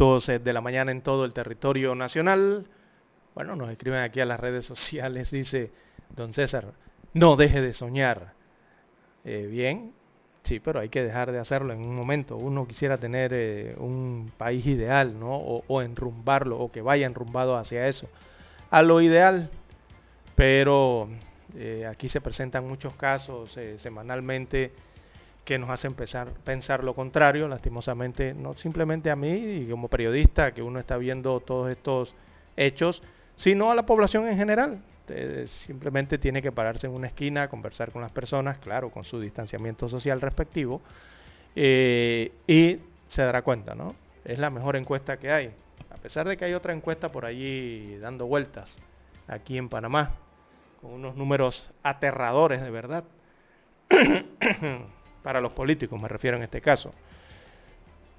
Eh, de la mañana en todo el territorio nacional. Bueno, nos escriben aquí a las redes sociales, dice don César, no deje de soñar. Eh, bien, sí, pero hay que dejar de hacerlo en un momento. Uno quisiera tener eh, un país ideal, ¿no? O, enrumbarlo, o que vaya enrumbado hacia eso. A lo ideal, pero aquí se presentan muchos casos semanalmente que nos hacen pensar, pensar lo contrario, lastimosamente, no simplemente a mí y como periodista, que uno está viendo todos estos hechos, sino a la población en general. simplemente tiene que pararse en una esquina, conversar con las personas, claro, con su distanciamiento social respectivo, eh, y se dará cuenta, ¿no? Es la mejor encuesta que hay. A pesar de que hay otra encuesta por allí dando vueltas, aquí en Panamá, con unos números aterradores de verdad. para los políticos me refiero en este caso.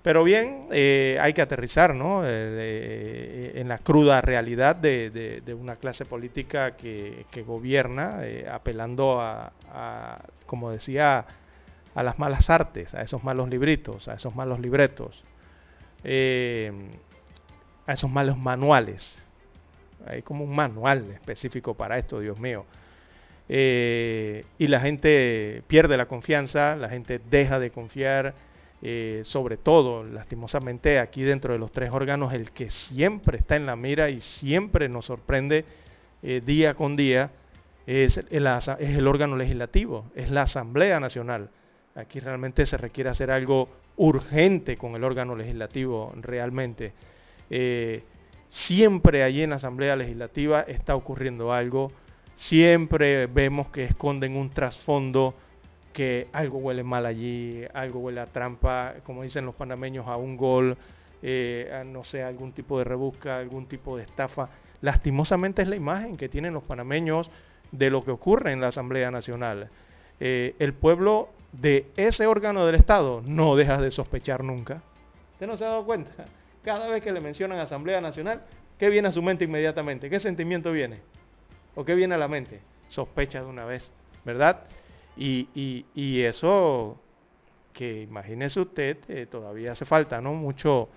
Pero bien, eh, hay que aterrizar ¿no? Eh, eh, en la cruda realidad de, una clase política que, gobierna apelando a, como decía, a las malas artes, a esos malos libritos, a esos malos libretos, a esos malos manuales. Hay como un manual específico para esto, Dios mío. Eh, y la gente pierde la confianza, la gente deja de confiar, eh, sobre todo, lastimosamente, aquí dentro de los tres órganos, el que siempre está en la mira y siempre nos sorprende eh, día con día es el, es el órgano legislativo, es la Asamblea Nacional. Aquí realmente se requiere hacer algo urgente con el órgano legislativo, realmente. siempre allí en la Asamblea Legislativa está ocurriendo algo siempre vemos que esconden un trasfondo que algo huele mal allí, algo huele a trampa, como dicen los panameños, a un gol, eh, a, no sé, algún tipo de rebusca, algún tipo de estafa. Lastimosamente es la imagen que tienen los panameños de lo que ocurre en la Asamblea Nacional. eh, el pueblo de ese órgano del Estado no deja de sospechar nunca. ¿Usted no se ha dado cuenta? Cada vez que le mencionan Asamblea Nacional, ¿qué viene a su mente inmediatamente? ¿Qué sentimiento viene? ¿O qué viene a la mente? Sospecha de una vez, ¿verdad? Y, eso, que imagínese usted, eh, todavía hace falta, ¿no? Mucho,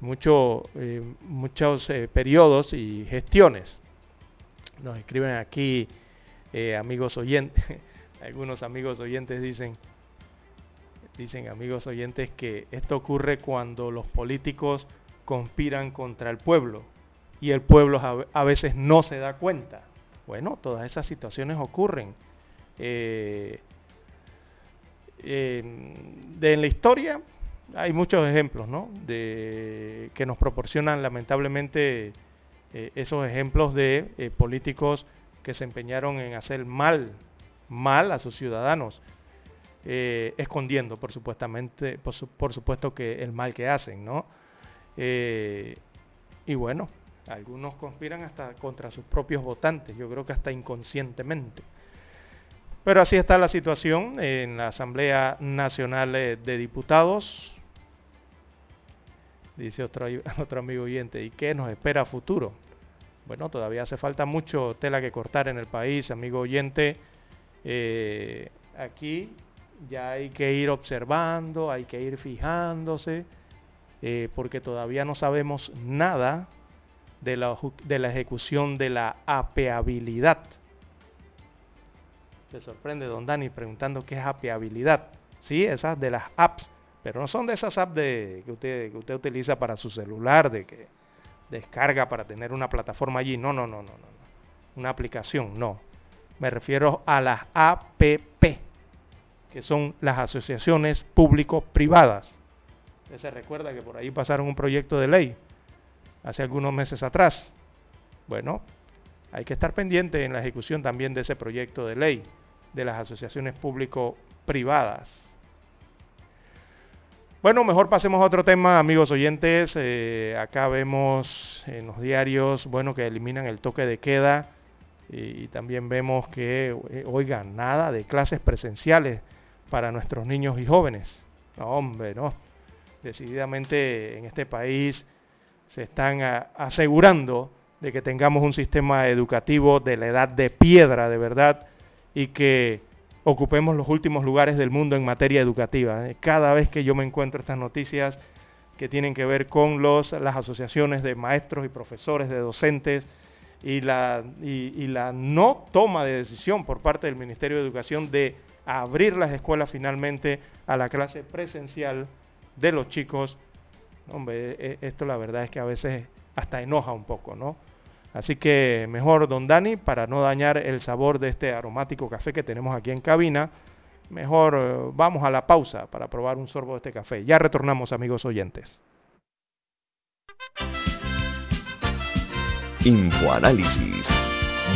mucho, eh, muchos eh, periodos y gestiones. Nos escriben aquí amigos oyentes, algunos amigos oyentes dicen, dicen amigos oyentes que esto ocurre cuando los políticos conspiran contra el pueblo y el pueblo a veces no se da cuenta. Bueno, todas esas situaciones ocurren. Eh, de, en la historia hay muchos ejemplos, ¿no? De, que nos proporcionan lamentablemente eh, esos ejemplos de eh, políticos que se empeñaron en hacer mal, mal a sus ciudadanos, escondiendo, por supuestamente, por, supuesto que el mal que hacen, ¿no? y bueno, algunos conspiran hasta contra sus propios votantes, yo creo que hasta inconscientemente. Pero así está la situación en la Asamblea Nacional eh, de Diputados. Dice otro, amigo oyente, ¿y qué nos espera futuro? Bueno, todavía hace falta mucho tela que cortar en el país, amigo oyente. Eh, aquí ya hay que ir observando, hay que ir fijándose, eh, porque todavía no sabemos nada de la, de la ejecución de la apeabilidad. Se sorprende don Dani preguntando qué es apeabilidad. Sí, esas de las apps, pero no son de esas apps de, que, usted, que usted utiliza para su celular, de que descarga para tener una plataforma allí. No, no, no, no, no. Una aplicación, no. Me refiero a las APP, que son las asociaciones público-privadas. Usted se recuerda que por ahí pasaron un proyecto de ley hace algunos meses atrás. Bueno, hay que estar pendiente en la ejecución también de ese proyecto de ley de las asociaciones público-privadas. Bueno, mejor pasemos a otro tema, amigos oyentes. Eh, acá vemos en los diarios, bueno, que eliminan el toque de queda y, también vemos que, eh, oigan, nada de clases presenciales para nuestros niños y jóvenes. No, hombre, no. Decididamente en este país se están asegurando de que tengamos un sistema educativo de la edad de piedra, de verdad, y que ocupemos los últimos lugares del mundo en materia educativa. ¿eh? Cada vez que yo me encuentro estas noticias que tienen que ver con los, las asociaciones de maestros y profesores, de docentes, y la, y la no toma de decisión por parte del Ministerio de Educación de abrir las escuelas finalmente a la clase presencial de los chicos hombre, e, e, esto la verdad es que a veces hasta enoja un poco, ¿no? Así que mejor, don Dani, para no dañar el sabor de este aromático café que tenemos aquí en cabina, mejor eh, vamos a la pausa para probar un sorbo de este café. Ya retornamos, amigos oyentes. Infoanálisis,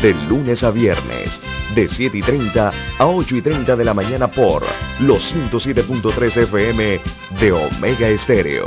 de lunes a viernes, de 7 y 30 a 8 y 30 de la mañana por los 107.3 FM de Omega Estéreo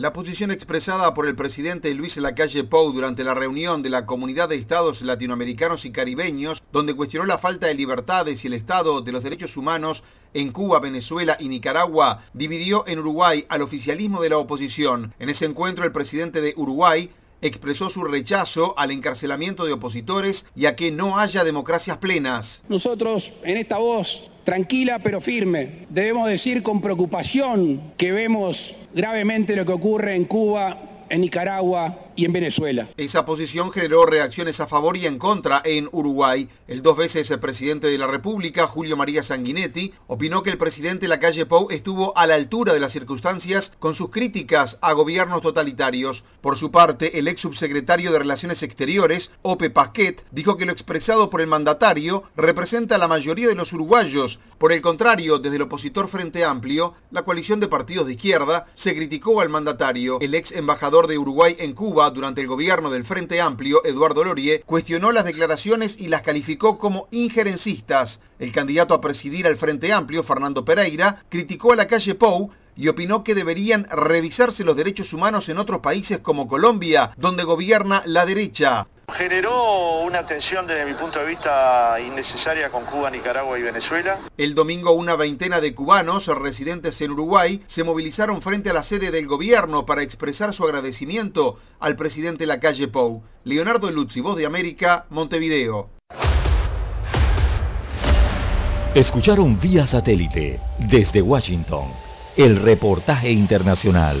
La posición expresada por el presidente Luis Lacalle Pou durante la reunión de la Comunidad de Estados Latinoamericanos y Caribeños, donde cuestionó la falta de libertades y el estado de los derechos humanos en Cuba, Venezuela y Nicaragua, dividió en Uruguay al oficialismo de la oposición. En ese encuentro, el presidente de Uruguay expresó su rechazo al encarcelamiento de opositores y a que no haya democracias plenas. Nosotros en esta voz tranquila pero firme. Debemos decir con preocupación que vemos gravemente lo que ocurre en Cuba, en Nicaragua en Venezuela. Esa posición generó reacciones a favor y en contra en Uruguay. El dos veces presidente de la República, Julio María Sanguinetti, opinó que el presidente Lacalle Pou estuvo a la altura de las circunstancias con sus críticas a gobiernos totalitarios. Por su parte, el ex subsecretario de Relaciones Exteriores, Ope Pasquet, dijo que lo expresado por el mandatario representa a la mayoría de los uruguayos. Por el contrario, desde el opositor Frente Amplio, la coalición de partidos de izquierda, se criticó al mandatario. El ex embajador de Uruguay en Cuba durante el gobierno del Frente Amplio, Eduardo Lorie, cuestionó las declaraciones y las calificó como injerencistas. El candidato a presidir al Frente Amplio, Fernando Pereira, criticó a la calle Pou y opinó que deberían revisarse los derechos humanos en otros países como Colombia, donde gobierna la derecha. Generó una tensión desde mi punto de vista innecesaria con Cuba, Nicaragua y Venezuela. El domingo una veintena de cubanos residentes en Uruguay se movilizaron frente a la sede del gobierno para expresar su agradecimiento al presidente Lacalle Pou. Leonardo Luzzi, Voz de América, Montevideo. Escucharon vía satélite desde Washington el reportaje internacional.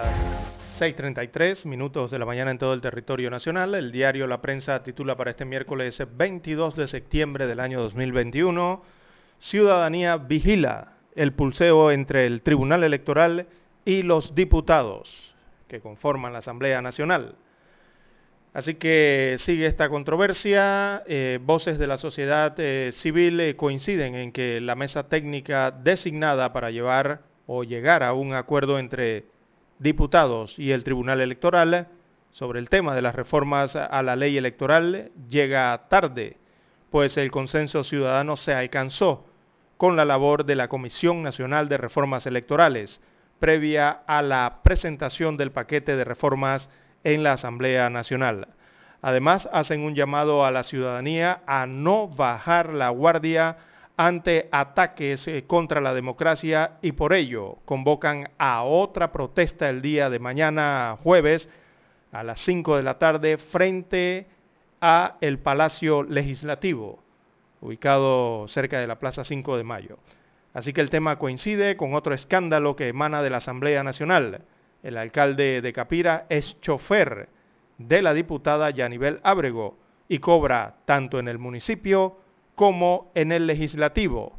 6.33 minutos de la mañana en todo el territorio nacional. El diario La Prensa titula para este miércoles 22 de septiembre del año 2021, Ciudadanía vigila el pulseo entre el Tribunal Electoral y los diputados que conforman la Asamblea Nacional. Así que sigue esta controversia. Eh, voces de la sociedad eh, civil eh, coinciden en que la mesa técnica designada para llevar o llegar a un acuerdo entre diputados y el Tribunal Electoral sobre el tema de las reformas a la ley electoral llega tarde, pues el consenso ciudadano se alcanzó con la labor de la Comisión Nacional de Reformas Electorales, previa a la presentación del paquete de reformas en la Asamblea Nacional. Además, hacen un llamado a la ciudadanía a no bajar la guardia ante ataques eh, contra la democracia y por ello convocan a otra protesta el día de mañana jueves a las 5 de la tarde frente a el Palacio Legislativo, ubicado cerca de la Plaza 5 de Mayo. Así que el tema coincide con otro escándalo que emana de la Asamblea Nacional. El alcalde de Capira es chofer de la diputada Yanibel Ábrego y cobra tanto en el municipio como en el legislativo.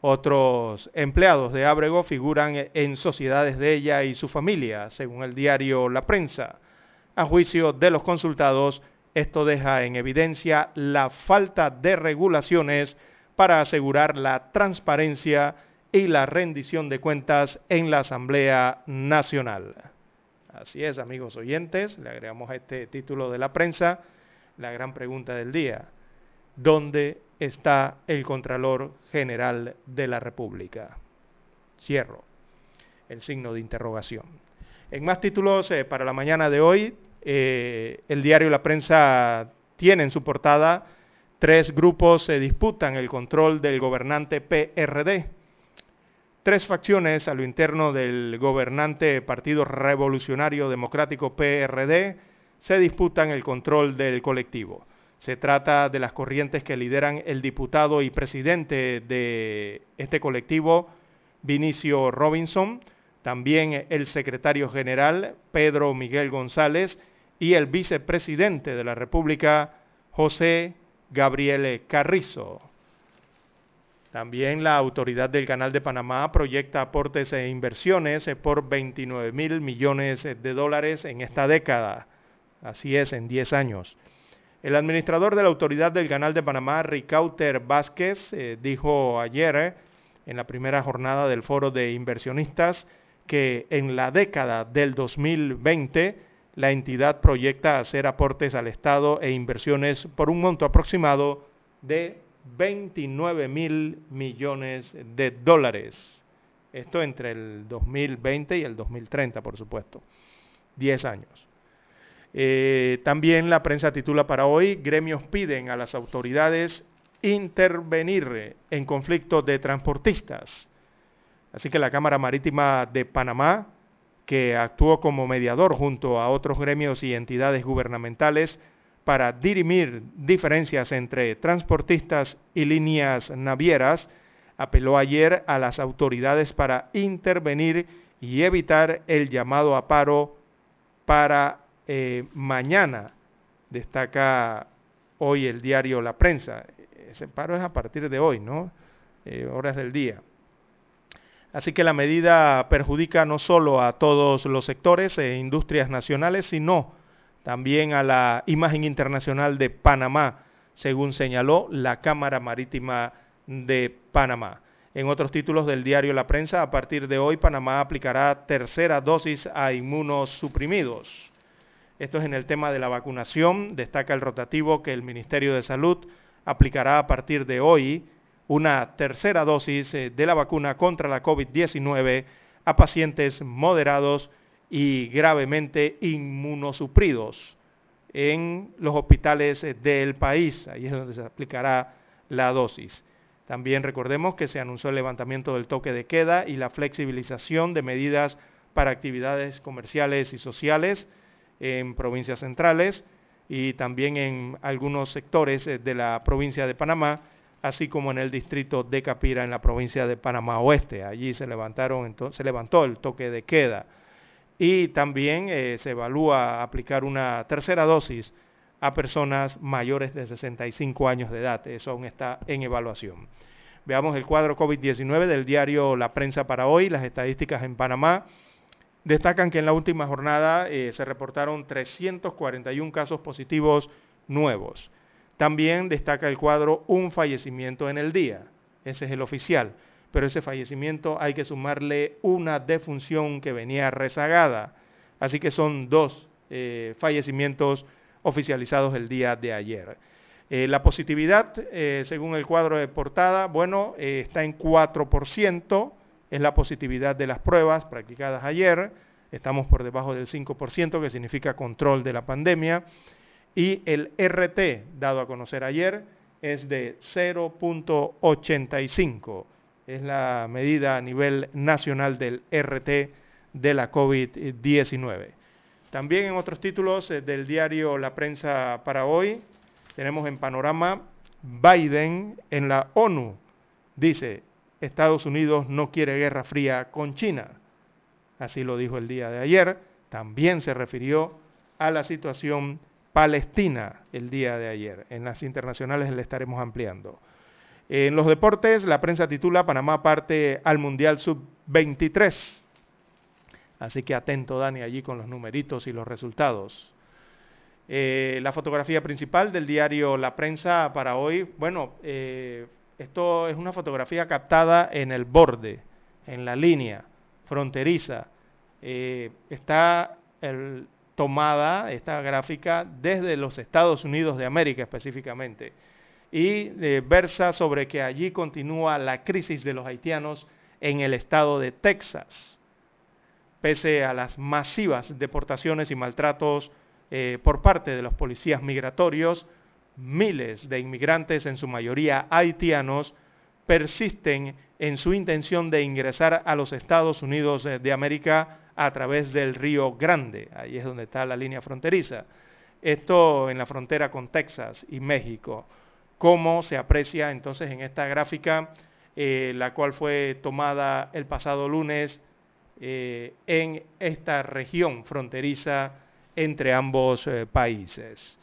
Otros empleados de Ábrego figuran en sociedades de ella y su familia, según el diario La Prensa. A juicio de los consultados, esto deja en evidencia la falta de regulaciones para asegurar la transparencia y la rendición de cuentas en la Asamblea Nacional. Así es, amigos oyentes, le agregamos este título de la prensa la gran pregunta del día. ¿Dónde está el Contralor General de la República. Cierro el signo de interrogación. En más títulos eh, para la mañana de hoy, eh, el diario La Prensa tiene en su portada tres grupos se disputan el control del gobernante PRD. Tres facciones a lo interno del gobernante Partido Revolucionario Democrático PRD se disputan el control del colectivo. Se trata de las corrientes que lideran el diputado y presidente de este colectivo, Vinicio Robinson, también el secretario general, Pedro Miguel González, y el vicepresidente de la República, José Gabriel Carrizo. También la autoridad del Canal de Panamá proyecta aportes e inversiones por 29 mil millones de dólares en esta década. Así es, en 10 años. El administrador de la Autoridad del Canal de Panamá, Ricauter Vázquez, eh, dijo ayer eh, en la primera jornada del foro de inversionistas que en la década del 2020 la entidad proyecta hacer aportes al Estado e inversiones por un monto aproximado de 29 mil millones de dólares. Esto entre el 2020 y el 2030, por supuesto. 10 años. Eh, también la prensa titula para hoy, gremios piden a las autoridades intervenir en conflictos de transportistas. Así que la Cámara Marítima de Panamá, que actuó como mediador junto a otros gremios y entidades gubernamentales para dirimir diferencias entre transportistas y líneas navieras, apeló ayer a las autoridades para intervenir y evitar el llamado a paro para eh, mañana, destaca hoy el diario La Prensa. Ese paro es a partir de hoy, ¿no? Eh, horas del día. Así que la medida perjudica no solo a todos los sectores e industrias nacionales, sino también a la imagen internacional de Panamá, según señaló la Cámara Marítima de Panamá. En otros títulos del diario La Prensa, a partir de hoy Panamá aplicará tercera dosis a inmunosuprimidos. Esto es en el tema de la vacunación. Destaca el rotativo que el Ministerio de Salud aplicará a partir de hoy una tercera dosis eh, de la vacuna contra la COVID-19 a pacientes moderados y gravemente inmunosupridos en los hospitales eh, del país. Ahí es donde se aplicará la dosis. También recordemos que se anunció el levantamiento del toque de queda y la flexibilización de medidas para actividades comerciales y sociales en provincias centrales y también en algunos sectores eh, de la provincia de Panamá, así como en el distrito de Capira en la provincia de Panamá Oeste. Allí se levantaron se levantó el toque de queda y también eh, se evalúa aplicar una tercera dosis a personas mayores de 65 años de edad. Eso aún está en evaluación. Veamos el cuadro COVID-19 del diario La Prensa para hoy, las estadísticas en Panamá. Destacan que en la última jornada eh, se reportaron 341 casos positivos nuevos. También destaca el cuadro un fallecimiento en el día. Ese es el oficial. Pero ese fallecimiento hay que sumarle una defunción que venía rezagada. Así que son dos eh, fallecimientos oficializados el día de ayer. Eh, la positividad, según el cuadro de portada, bueno, está en 4%, es la positividad de las pruebas practicadas ayer, estamos por debajo del 5%, que significa control de la pandemia, y el RT, dado a conocer ayer, es de 0.85, es la medida a nivel nacional del RT de la COVID-19. También en otros títulos eh, del diario La Prensa para hoy, tenemos en panorama Biden en la ONU. Dice, Estados Unidos no quiere guerra fría con China. Así lo dijo el día de ayer. También se refirió a la situación palestina el día de ayer. En las internacionales le estaremos ampliando. En los deportes, la prensa titula Panamá parte al Mundial Sub-23. Así que atento, Dani, allí con los numeritos y los resultados. Eh, la fotografía principal del diario La Prensa para hoy, bueno, eh, esto es una fotografía captada en el borde, en la línea fronteriza. Eh, está tomada esta gráfica desde los Estados Unidos de América específicamente y versa sobre que allí continúa la crisis de los haitianos en el estado de Texas pese a las masivas deportaciones y maltratos eh, por parte de los policías migratorios, miles de inmigrantes, en su mayoría haitianos, persisten en su intención de ingresar a los Estados Unidos eh, de América a través del Río Grande. Ahí es donde está la línea fronteriza. Esto en la frontera con Texas y México. ¿Cómo se aprecia entonces en esta gráfica, eh, la cual fue tomada el pasado lunes eh, en esta región fronteriza entre ambos países.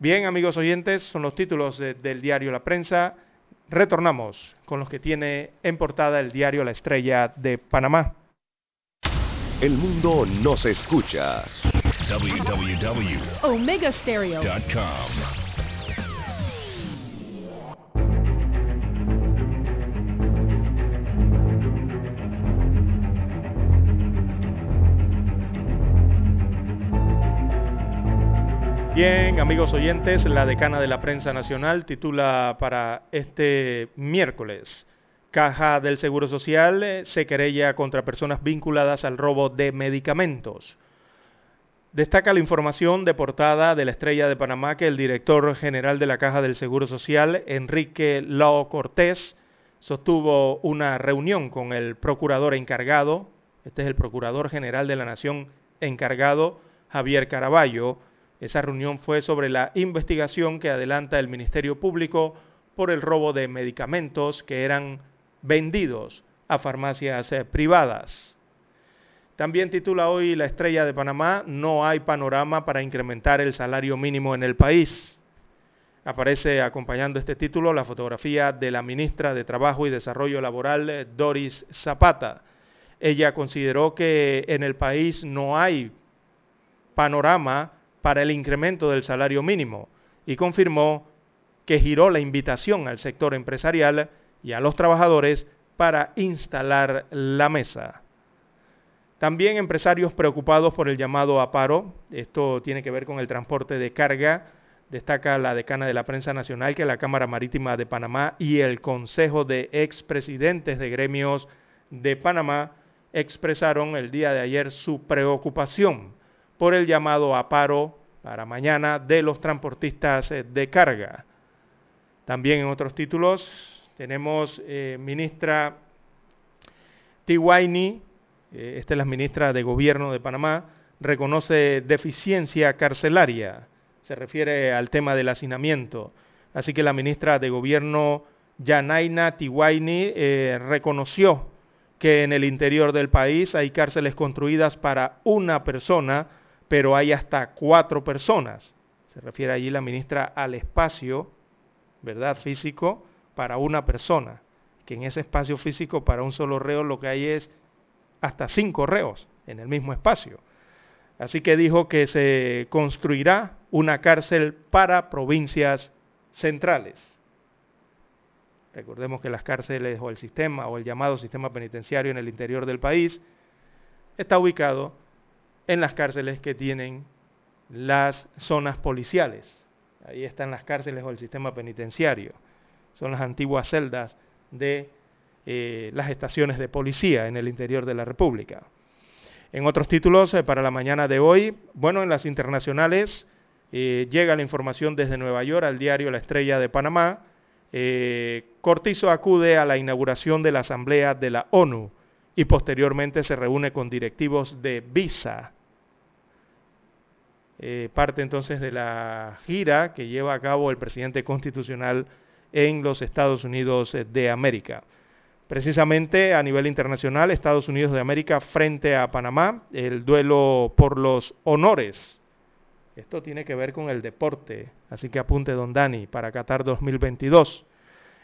Bien, amigos oyentes, son los títulos del diario La Prensa. Retornamos con los que tiene en portada el diario La Estrella de Panamá. El mundo nos escucha. www.omegastereo.com Bien, amigos oyentes, la decana de la prensa nacional titula para este miércoles. Caja del Seguro Social eh, se querella contra personas vinculadas al robo de medicamentos. Destaca la información de portada de la Estrella de Panamá que el director general de la Caja del Seguro Social, Enrique Lao Cortés, sostuvo una reunión con el procurador encargado, este es el procurador general de la Nación encargado, Javier Caraballo, esa reunión fue sobre la investigación que adelanta el Ministerio Público por el robo de medicamentos que eran vendidos a farmacias eh, privadas. También titula hoy La Estrella de Panamá, no hay panorama para incrementar el salario mínimo en el país. Aparece acompañando este título la fotografía de la ministra de Trabajo y Desarrollo Laboral, eh, Doris Zapata. Ella consideró que en el país no hay panorama para el incremento del salario mínimo y confirmó que giró la invitación al sector empresarial y a los trabajadores para instalar la mesa. También empresarios preocupados por el llamado a paro, esto tiene que ver con el transporte de carga, destaca la decana de la prensa nacional que la Cámara Marítima de Panamá y el Consejo de Expresidentes de Gremios de Panamá expresaron el día de ayer su preocupación por el llamado a paro para mañana de los transportistas eh, de carga. También en otros títulos tenemos eh, ministra Tiwaini, eh, esta es la ministra de Gobierno de Panamá, reconoce deficiencia carcelaria, se refiere al tema del hacinamiento. Así que la ministra de Gobierno, Yanaina Tiwaini, reconoció que en el interior del país hay cárceles construidas para una persona, pero hay hasta cuatro personas. Se refiere allí la ministra al espacio, ¿verdad? Físico para una persona. Que en ese espacio físico para un solo reo lo que hay es hasta cinco reos en el mismo espacio. Así que dijo que se construirá una cárcel para provincias centrales. Recordemos que las cárceles o el sistema o el llamado sistema penitenciario en el interior del país está ubicado en las cárceles que tienen las zonas policiales. Ahí están las cárceles o el sistema penitenciario. Son las antiguas celdas de eh, las estaciones de policía en el interior de la República. En otros títulos eh, para la mañana de hoy, bueno, en las internacionales eh, llega la información desde Nueva York al diario La Estrella de Panamá. Cortizo acude a la inauguración de la Asamblea de la ONU y posteriormente se reúne con directivos de Visa eh, parte entonces de la gira que lleva a cabo el presidente constitucional en los Estados Unidos eh, de América. Precisamente a nivel internacional, Estados Unidos de América frente a Panamá, el duelo por los honores. Esto tiene que ver con el deporte, así que apunte don Dani para Qatar 2022.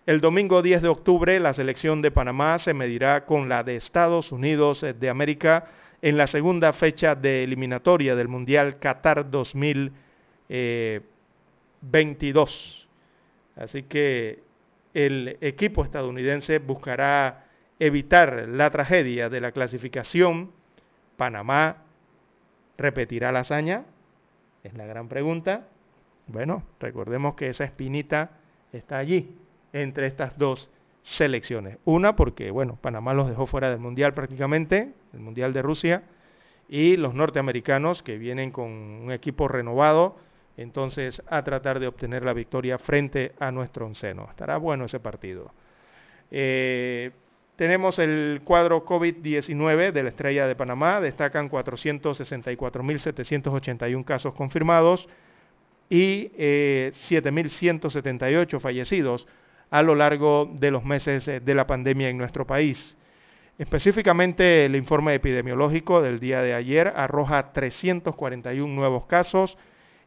El domingo 10 de octubre la selección de Panamá se medirá con la de Estados Unidos eh, de América en la segunda fecha de eliminatoria del Mundial Qatar 2022. Así que el equipo estadounidense buscará evitar la tragedia de la clasificación. Panamá repetirá la hazaña, es la gran pregunta. Bueno, recordemos que esa espinita está allí entre estas dos selecciones. Una porque, bueno, Panamá los dejó fuera del Mundial prácticamente, el Mundial de Rusia, y los norteamericanos que vienen con un equipo renovado, entonces a tratar de obtener la victoria frente a nuestro onceno. Estará bueno ese partido. Eh, tenemos el cuadro COVID-19 de la Estrella de Panamá, destacan 464.781 casos confirmados y 7.178 eh, fallecidos a lo largo de los meses eh, de la pandemia en nuestro país. Específicamente el informe epidemiológico del día de ayer arroja 341 nuevos casos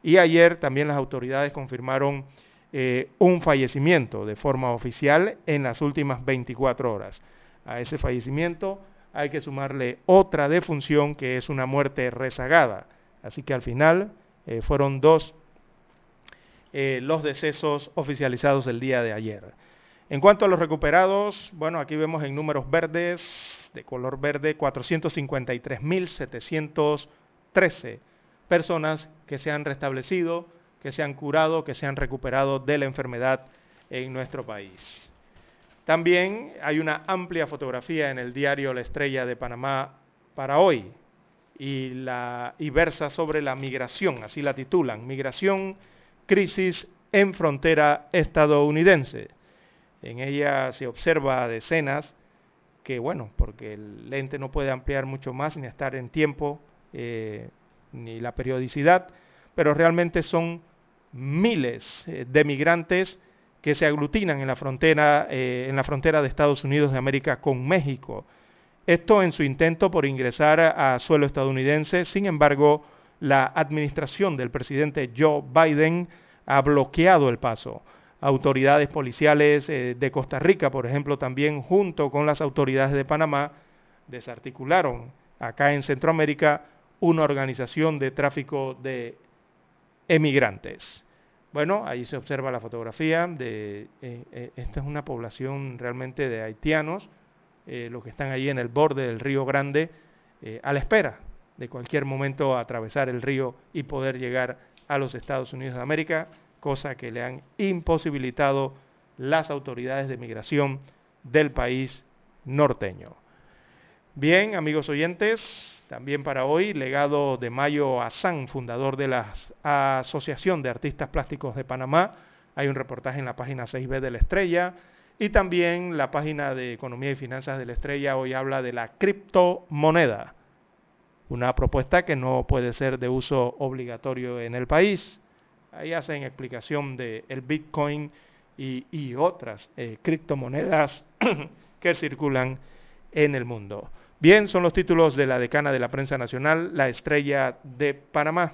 y ayer también las autoridades confirmaron eh, un fallecimiento de forma oficial en las últimas 24 horas. A ese fallecimiento hay que sumarle otra defunción que es una muerte rezagada. Así que al final eh, fueron dos eh, los decesos oficializados el día de ayer. En cuanto a los recuperados, bueno, aquí vemos en números verdes, de color verde, 453.713 personas que se han restablecido que se han curado, que se han recuperado de la enfermedad en nuestro país. También hay una amplia fotografía en el diario La Estrella de Panamá para hoy y, la, y versa sobre la migración, así la titulan, Migración, Crisis en Frontera Estadounidense. En ella se observa decenas que, bueno, porque el lente no puede ampliar mucho más ni estar en tiempo eh, ni la periodicidad, pero realmente son miles eh, de migrantes que se aglutinan en la frontera, eh, en la frontera de Estados Unidos de América con México. Esto en su intento por ingresar a suelo estadounidense. Sin embargo, la administración del presidente Joe Biden ha bloqueado el paso. Autoridades policiales eh, de Costa Rica, por ejemplo, también junto con las autoridades de Panamá, desarticularon acá en Centroamérica una organización de tráfico de emigrantes. Bueno, ahí se observa la fotografía de, eh, eh, esta es una población realmente de haitianos, los que están ahí en el borde del río Grande, a la espera de cualquier momento atravesar el río y poder llegar a los Estados Unidos de América, cosa que le han imposibilitado las autoridades de migración del país norteño. Bien, amigos oyentes, también para hoy, legado de Mayo Azán, fundador de la Asociación de Artistas Plásticos de Panamá. Hay un reportaje en la página 6B de la Estrella. Y también la página de Economía y Finanzas de la Estrella hoy habla de la criptomoneda. Una propuesta que no puede ser de uso obligatorio en el país. Ahí hacen explicación del el Bitcoin y, otras eh, criptomonedas que circulan en el mundo. Bien, son los títulos de la decana de la prensa nacional, la estrella de Panamá.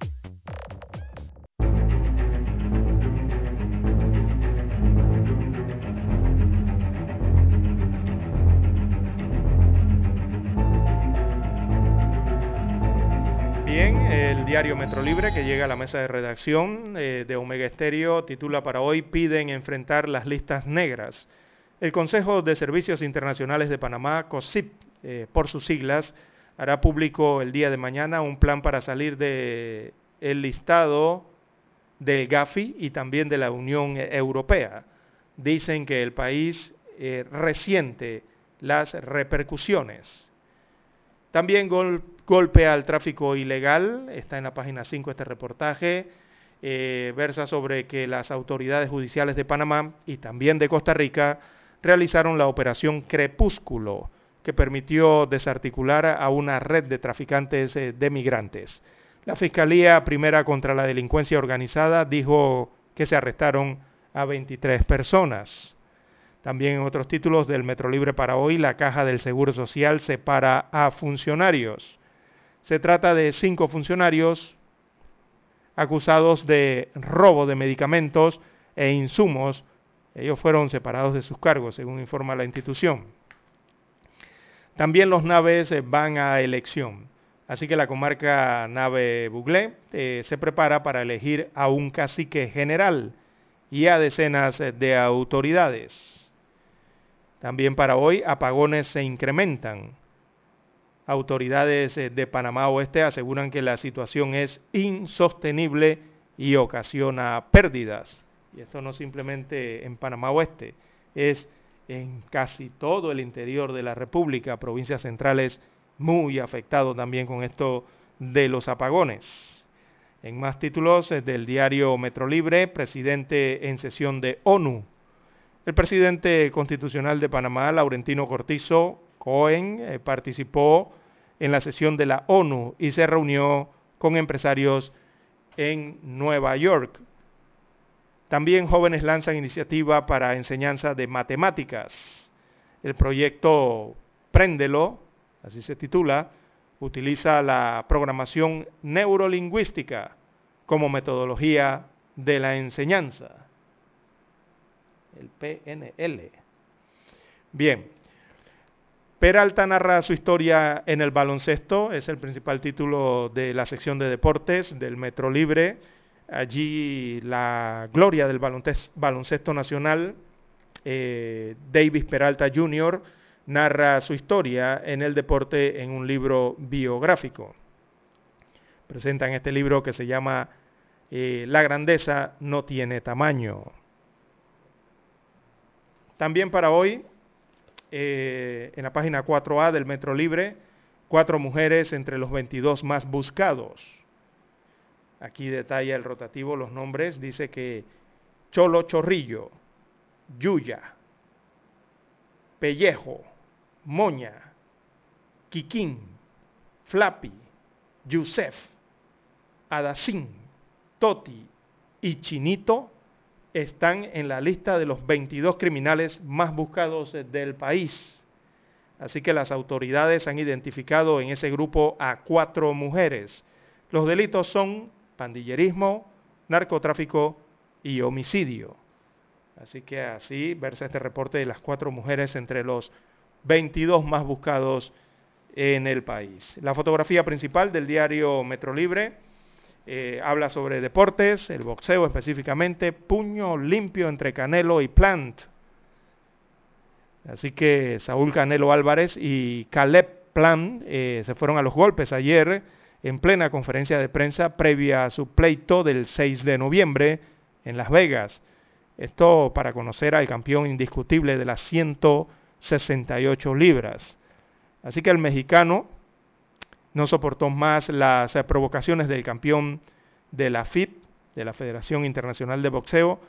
Diario Metro Libre que llega a la mesa de redacción eh, de Omega Estéreo titula para hoy piden enfrentar las listas negras. El Consejo de Servicios Internacionales de Panamá, COSIP, eh, por sus siglas, hará público el día de mañana un plan para salir del el listado del GAFI y también de la Unión Europea. Dicen que el país eh, resiente las repercusiones. También gol golpe al tráfico ilegal, está en la página 5 este reportaje, eh, versa sobre que las autoridades judiciales de Panamá y también de Costa Rica realizaron la operación Crepúsculo, que permitió desarticular a una red de traficantes eh, de migrantes. La Fiscalía Primera contra la Delincuencia Organizada dijo que se arrestaron a 23 personas. También en otros títulos del Metro Libre para hoy, la Caja del Seguro Social separa a funcionarios. Se trata de cinco funcionarios acusados de robo de medicamentos e insumos. Ellos fueron separados de sus cargos, según informa la institución. También los naves eh, van a elección. Así que la comarca Nave Buglé eh, se prepara para elegir a un cacique general y a decenas eh, de autoridades. También para hoy apagones se incrementan. Autoridades eh, de Panamá Oeste aseguran que la situación es insostenible y ocasiona pérdidas. Y esto no simplemente en Panamá Oeste, es en casi todo el interior de la República, provincias centrales muy afectado también con esto de los apagones. En más títulos eh, del diario Metro Libre, presidente en sesión de ONU. El presidente constitucional de Panamá, Laurentino Cortizo Cohen, eh, participó en la sesión de la ONU y se reunió con empresarios en Nueva York. También jóvenes lanzan iniciativa para enseñanza de matemáticas. El proyecto Préndelo, así se titula, utiliza la programación neurolingüística como metodología de la enseñanza. El PNL. Bien, Peralta narra su historia en el baloncesto, es el principal título de la sección de deportes del Metro Libre. Allí la gloria del baloncesto nacional, eh, Davis Peralta Jr., narra su historia en el deporte en un libro biográfico. Presentan este libro que se llama eh, La grandeza no tiene tamaño. También para hoy eh, en la página 4A del Metro Libre, cuatro mujeres entre los 22 más buscados. Aquí detalla el rotativo los nombres, dice que Cholo Chorrillo, Yuya, Pellejo, Moña, Quiquín, Flappy, Yusef, Adacín, Toti y Chinito están en la lista de los 22 criminales más buscados del país. Así que las autoridades han identificado en ese grupo a cuatro mujeres. Los delitos son pandillerismo, narcotráfico y homicidio. Así que así verse este reporte de las cuatro mujeres entre los 22 más buscados en el país. La fotografía principal del diario Metro Libre eh, habla sobre deportes, el boxeo específicamente, puño limpio entre Canelo y Plant. Así que Saúl Canelo Álvarez y Caleb Plant eh, se fueron a los golpes ayer en plena conferencia de prensa previa a su pleito del 6 de noviembre en Las Vegas. Esto para conocer al campeón indiscutible de las 168 libras. Así que el mexicano no soportó más las eh, provocaciones del campeón de la FIT, de la Federación Internacional de Boxeo,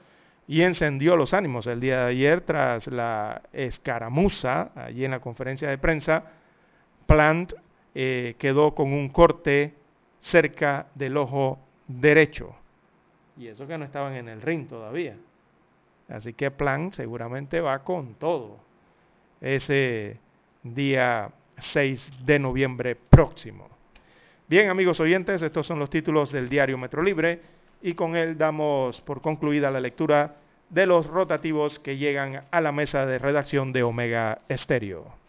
y encendió los ánimos el día de ayer tras la escaramuza, allí en la conferencia de prensa, Plant eh, quedó con un corte cerca del ojo derecho. Y eso que no estaban en el ring todavía. Así que Plant seguramente va con todo ese día 6 de noviembre próximo. Bien, amigos oyentes, estos son los títulos del diario Metro Libre y con él damos por concluida la lectura de los rotativos que llegan a la mesa de redacción de Omega Estéreo.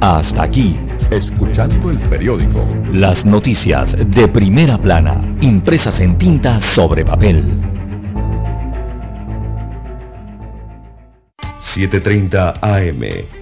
Hasta aquí, escuchando el periódico. Las noticias de primera plana, impresas en tinta sobre papel. 7.30 AM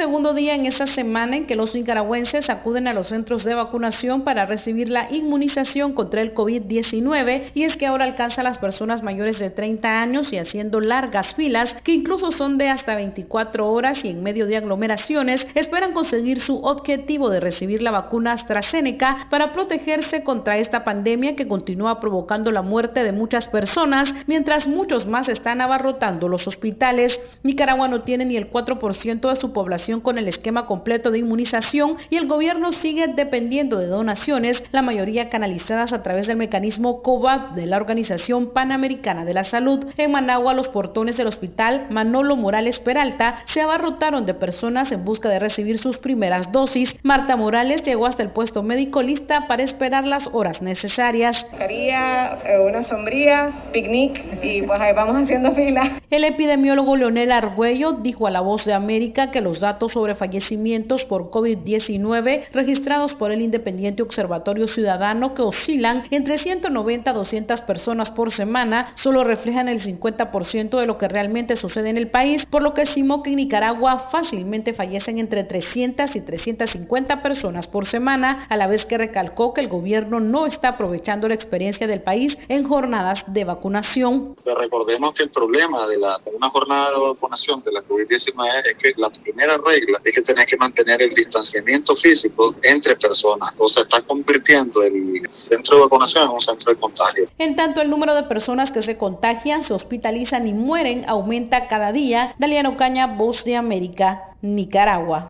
Segundo día en esta semana en que los nicaragüenses acuden a los centros de vacunación para recibir la inmunización contra el COVID-19 y es que ahora alcanza a las personas mayores de 30 años y haciendo largas filas que incluso son de hasta 24 horas y en medio de aglomeraciones esperan conseguir su objetivo de recibir la vacuna AstraZeneca para protegerse contra esta pandemia que continúa provocando la muerte de muchas personas mientras muchos más están abarrotando los hospitales. Nicaragua no tiene ni el 4% de su su población con el esquema completo de inmunización y el gobierno sigue dependiendo de donaciones, la mayoría canalizadas a través del mecanismo COVAP de la Organización Panamericana de la Salud. En Managua, los portones del hospital Manolo Morales Peralta se abarrotaron de personas en busca de recibir sus primeras dosis. Marta Morales llegó hasta el puesto médico lista para esperar las horas necesarias. Eh, una sombría, picnic y pues ahí vamos haciendo fila. El epidemiólogo Leonel Argüello dijo a La Voz de América que los datos sobre fallecimientos por COVID-19 registrados por el Independiente Observatorio Ciudadano que oscilan entre 190 a 200 personas por semana solo reflejan el 50% de lo que realmente sucede en el país, por lo que estimó que en Nicaragua fácilmente fallecen entre 300 y 350 personas por semana, a la vez que recalcó que el gobierno no está aprovechando la experiencia del país en jornadas de vacunación. recordemos que el problema de, la, una jornada de vacunación de la COVID-19 es que la primera regla es que tenés que mantener el distanciamiento físico entre personas, o sea, está convirtiendo el centro de vacunación en un centro de contagio. En tanto, el número de personas que se contagian, se hospitalizan y mueren aumenta cada día. Daliano Caña, Voz de América, Nicaragua.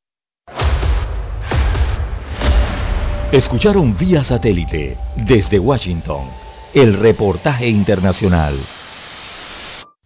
Escucharon vía satélite desde Washington el reportaje internacional.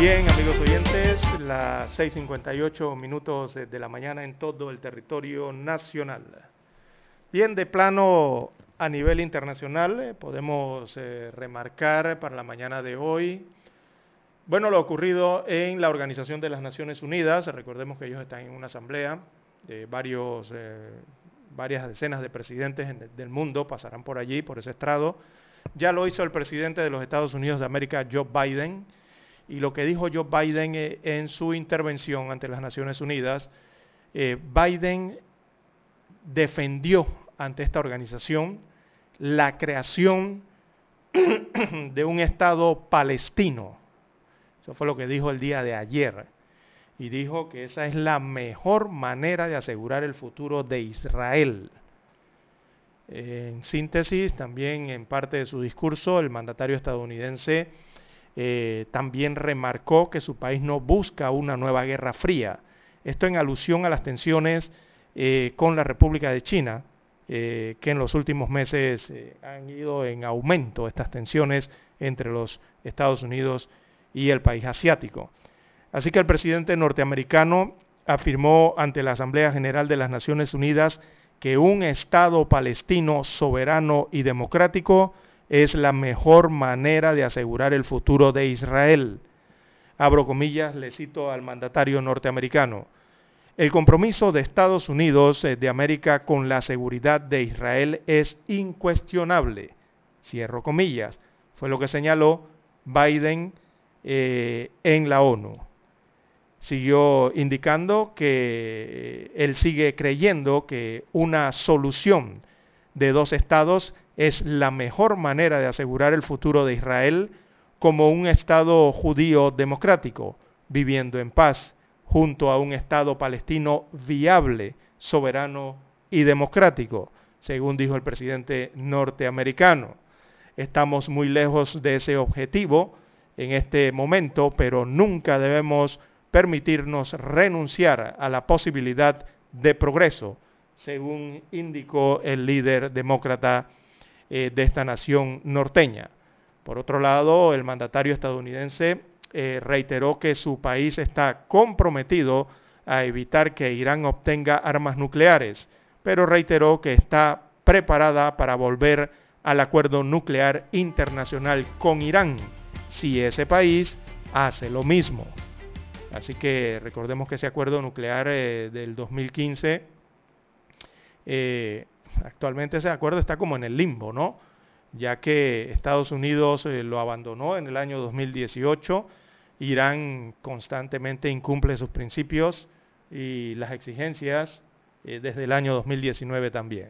Bien, amigos oyentes, las 6.58 minutos de la mañana en todo el territorio nacional. Bien, de plano a nivel internacional, eh, podemos eh, remarcar para la mañana de hoy, bueno, lo ocurrido en la Organización de las Naciones Unidas, recordemos que ellos están en una asamblea de eh, varias decenas de presidentes del mundo, pasarán por allí, por ese estrado. Ya lo hizo el presidente de los Estados Unidos de América, Joe Biden, y lo que dijo Joe Biden eh, en su intervención ante las Naciones Unidas, eh, Biden defendió ante esta organización la creación de un Estado palestino. Eso fue lo que dijo el día de ayer. Y dijo que esa es la mejor manera de asegurar el futuro de Israel. En síntesis, también en parte de su discurso, el mandatario estadounidense eh, también remarcó que su país no busca una nueva guerra fría. Esto en alusión a las tensiones eh, con la República de China, eh, que en los últimos meses han ido en aumento estas tensiones entre los Estados Unidos y el país asiático. Así que el presidente norteamericano afirmó ante la Asamblea General de las Naciones Unidas que un Estado palestino soberano y democrático es la mejor manera de asegurar el futuro de Israel. Abro comillas, le cito al mandatario norteamericano. El compromiso de Estados Unidos eh, de América con la seguridad de Israel es incuestionable. Cierro comillas. Fue lo que señaló Biden eh, en la ONU. Siguió indicando que él sigue creyendo que una solución de dos estados es la mejor manera de asegurar el futuro de Israel como un Estado judío democrático, viviendo en paz, junto a un Estado palestino viable, soberano y democrático, según dijo el presidente norteamericano. Estamos muy lejos de ese objetivo en este momento, pero nunca debemos permitirnos renunciar a la posibilidad de progreso, según indicó el líder demócrata eh, de esta nación norteña. Por otro lado, el mandatario estadounidense eh, reiteró que su país está comprometido a evitar que Irán obtenga armas nucleares, pero reiteró que está preparada para volver al acuerdo nuclear internacional con Irán si ese país hace lo mismo. Así que recordemos que ese acuerdo nuclear eh, del 2015 actualmente ese acuerdo está como en el limbo, ¿no? ya que Estados Unidos eh, lo abandonó en el año 2018. Irán constantemente incumple sus principios y las exigencias eh, desde el año 2019 también.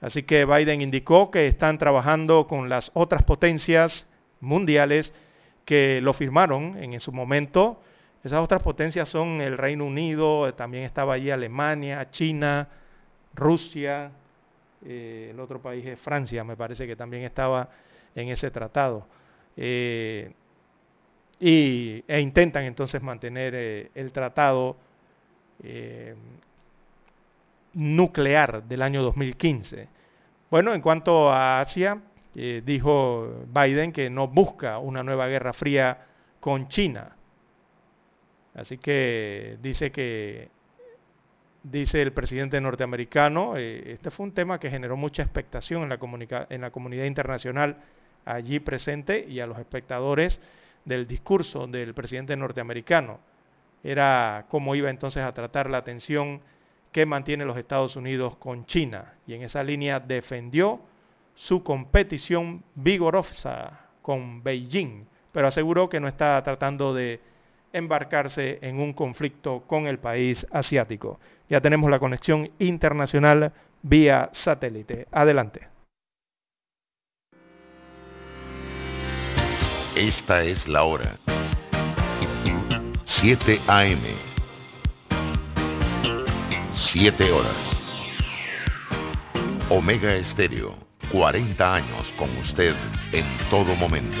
Así que Biden indicó que están trabajando con las otras potencias mundiales que lo firmaron en su momento. Esas otras potencias son el Reino Unido, también estaba allí Alemania, China, Rusia, eh, el otro país es Francia, me parece que también estaba en ese tratado. Eh, y, e intentan entonces mantener eh, el tratado nuclear del año 2015. Bueno, en cuanto a Asia, dijo Biden que no busca una nueva guerra fría con China. Así que dice que dice el presidente norteamericano. Eh, este fue un tema que generó mucha expectación en la, en la comunidad internacional allí presente y a los espectadores del discurso del presidente norteamericano. Era cómo iba entonces a tratar la tensión que mantiene los Estados Unidos con China. Y en esa línea defendió su competición vigorosa con Beijing, pero aseguró que no está tratando de embarcarse en un conflicto con el país asiático. Ya tenemos la conexión internacional vía satélite. Adelante. Esta es la hora. 7 AM. 7 horas. Omega Estéreo. 40 años con usted en todo momento.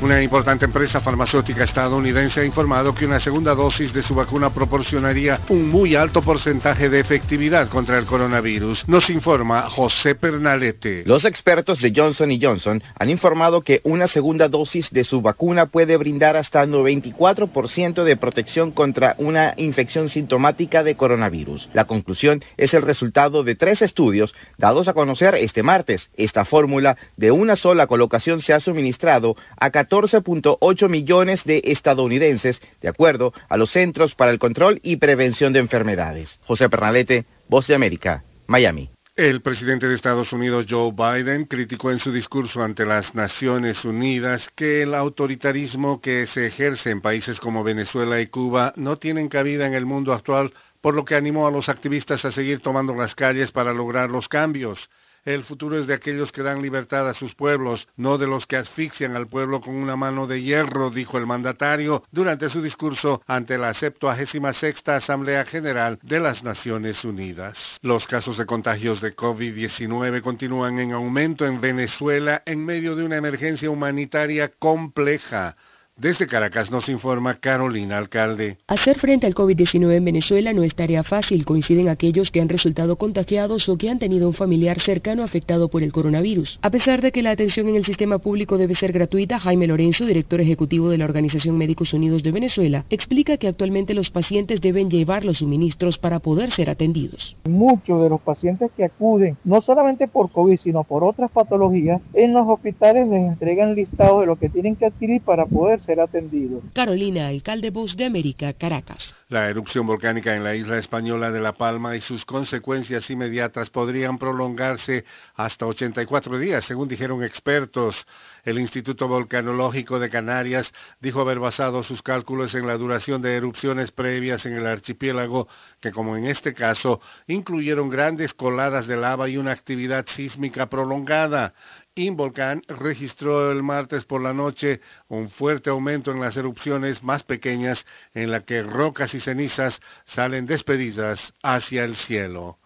Una importante empresa farmacéutica estadounidense ha informado que una segunda dosis de su vacuna proporcionaría un muy alto porcentaje de efectividad contra el coronavirus. Nos informa José Pernalete. Los expertos de Johnson Johnson han informado que una segunda dosis de su vacuna puede brindar hasta 94% de protección contra una infección sintomática de coronavirus. La conclusión es el resultado de tres estudios dados a conocer este martes. Esta fórmula de una sola colocación se ha suministrado a 14.8 millones de estadounidenses, de acuerdo a los Centros para el Control y Prevención de Enfermedades. José Pernalete, Voz de América, Miami. El presidente de Estados Unidos, Joe Biden, criticó en su discurso ante las Naciones Unidas que el autoritarismo que se ejerce en países como Venezuela y Cuba no tienen cabida en el mundo actual, por lo que animó a los activistas a seguir tomando las calles para lograr los cambios. El futuro es de aquellos que dan libertad a sus pueblos, no de los que asfixian al pueblo con una mano de hierro, dijo el mandatario durante su discurso ante la 76 Asamblea General de las Naciones Unidas. Los casos de contagios de COVID-19 continúan en aumento en Venezuela en medio de una emergencia humanitaria compleja. Desde Caracas nos informa Carolina Alcalde. Hacer frente al COVID-19 en Venezuela no es tarea fácil, coinciden aquellos que han resultado contagiados o que han tenido un familiar cercano afectado por el coronavirus. A pesar de que la atención en el sistema público debe ser gratuita, Jaime Lorenzo, director ejecutivo de la Organización Médicos Unidos de Venezuela, explica que actualmente los pacientes deben llevar los suministros para poder ser atendidos. Muchos de los pacientes que acuden, no solamente por COVID, sino por otras patologías, en los hospitales les entregan listados de lo que tienen que adquirir para poder atendido. Carolina, alcalde Voz de América, Caracas. La erupción volcánica en la isla española de La Palma y sus consecuencias inmediatas podrían prolongarse hasta 84 días, según dijeron expertos. El Instituto Volcanológico de Canarias dijo haber basado sus cálculos en la duración de erupciones previas en el archipiélago, que como en este caso incluyeron grandes coladas de lava y una actividad sísmica prolongada. Involcán registró el martes por la noche un fuerte aumento en las erupciones más pequeñas en la que rocas y cenizas salen despedidas hacia el cielo.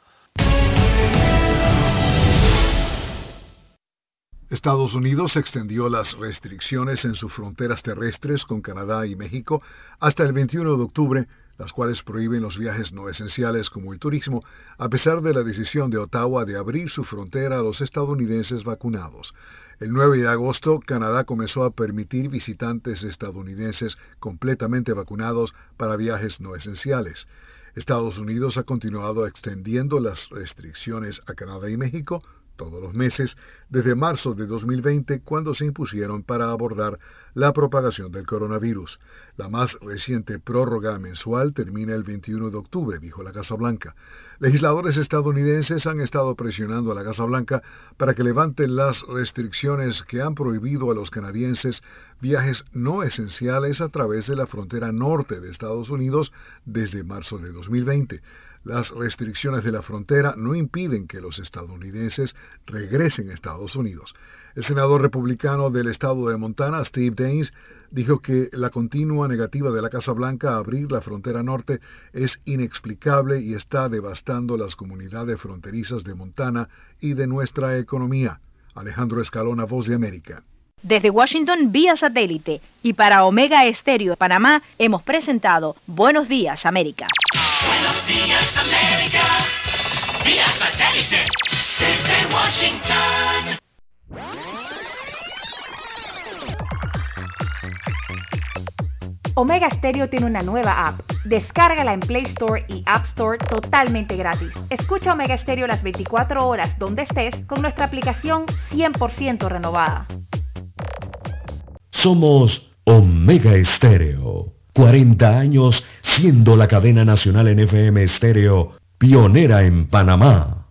Estados Unidos extendió las restricciones en sus fronteras terrestres con Canadá y México hasta el 21 de octubre las cuales prohíben los viajes no esenciales como el turismo, a pesar de la decisión de Ottawa de abrir su frontera a los estadounidenses vacunados. El 9 de agosto, Canadá comenzó a permitir visitantes estadounidenses completamente vacunados para viajes no esenciales. Estados Unidos ha continuado extendiendo las restricciones a Canadá y México todos los meses desde marzo de 2020 cuando se impusieron para abordar la propagación del coronavirus. La más reciente prórroga mensual termina el 21 de octubre, dijo la Casa Blanca. Legisladores estadounidenses han estado presionando a la Casa Blanca para que levanten las restricciones que han prohibido a los canadienses viajes no esenciales a través de la frontera norte de Estados Unidos desde marzo de 2020. Las restricciones de la frontera no impiden que los estadounidenses regresen a Estados Unidos. El senador republicano del estado de Montana, Steve Daines, dijo que la continua negativa de la Casa Blanca a abrir la frontera norte es inexplicable y está devastando las comunidades fronterizas de Montana y de nuestra economía. Alejandro Escalona, Voz de América. Desde Washington vía satélite y para Omega Estéreo de Panamá hemos presentado Buenos Días América. Buenos días, América. Vía satélite. Desde Washington. Omega Stereo tiene una nueva app. Descárgala en Play Store y App Store totalmente gratis. Escucha Omega Stereo las 24 horas donde estés con nuestra aplicación 100% renovada. Somos Omega Estéreo. 40 años siendo la cadena nacional en FM Estéreo, pionera en Panamá.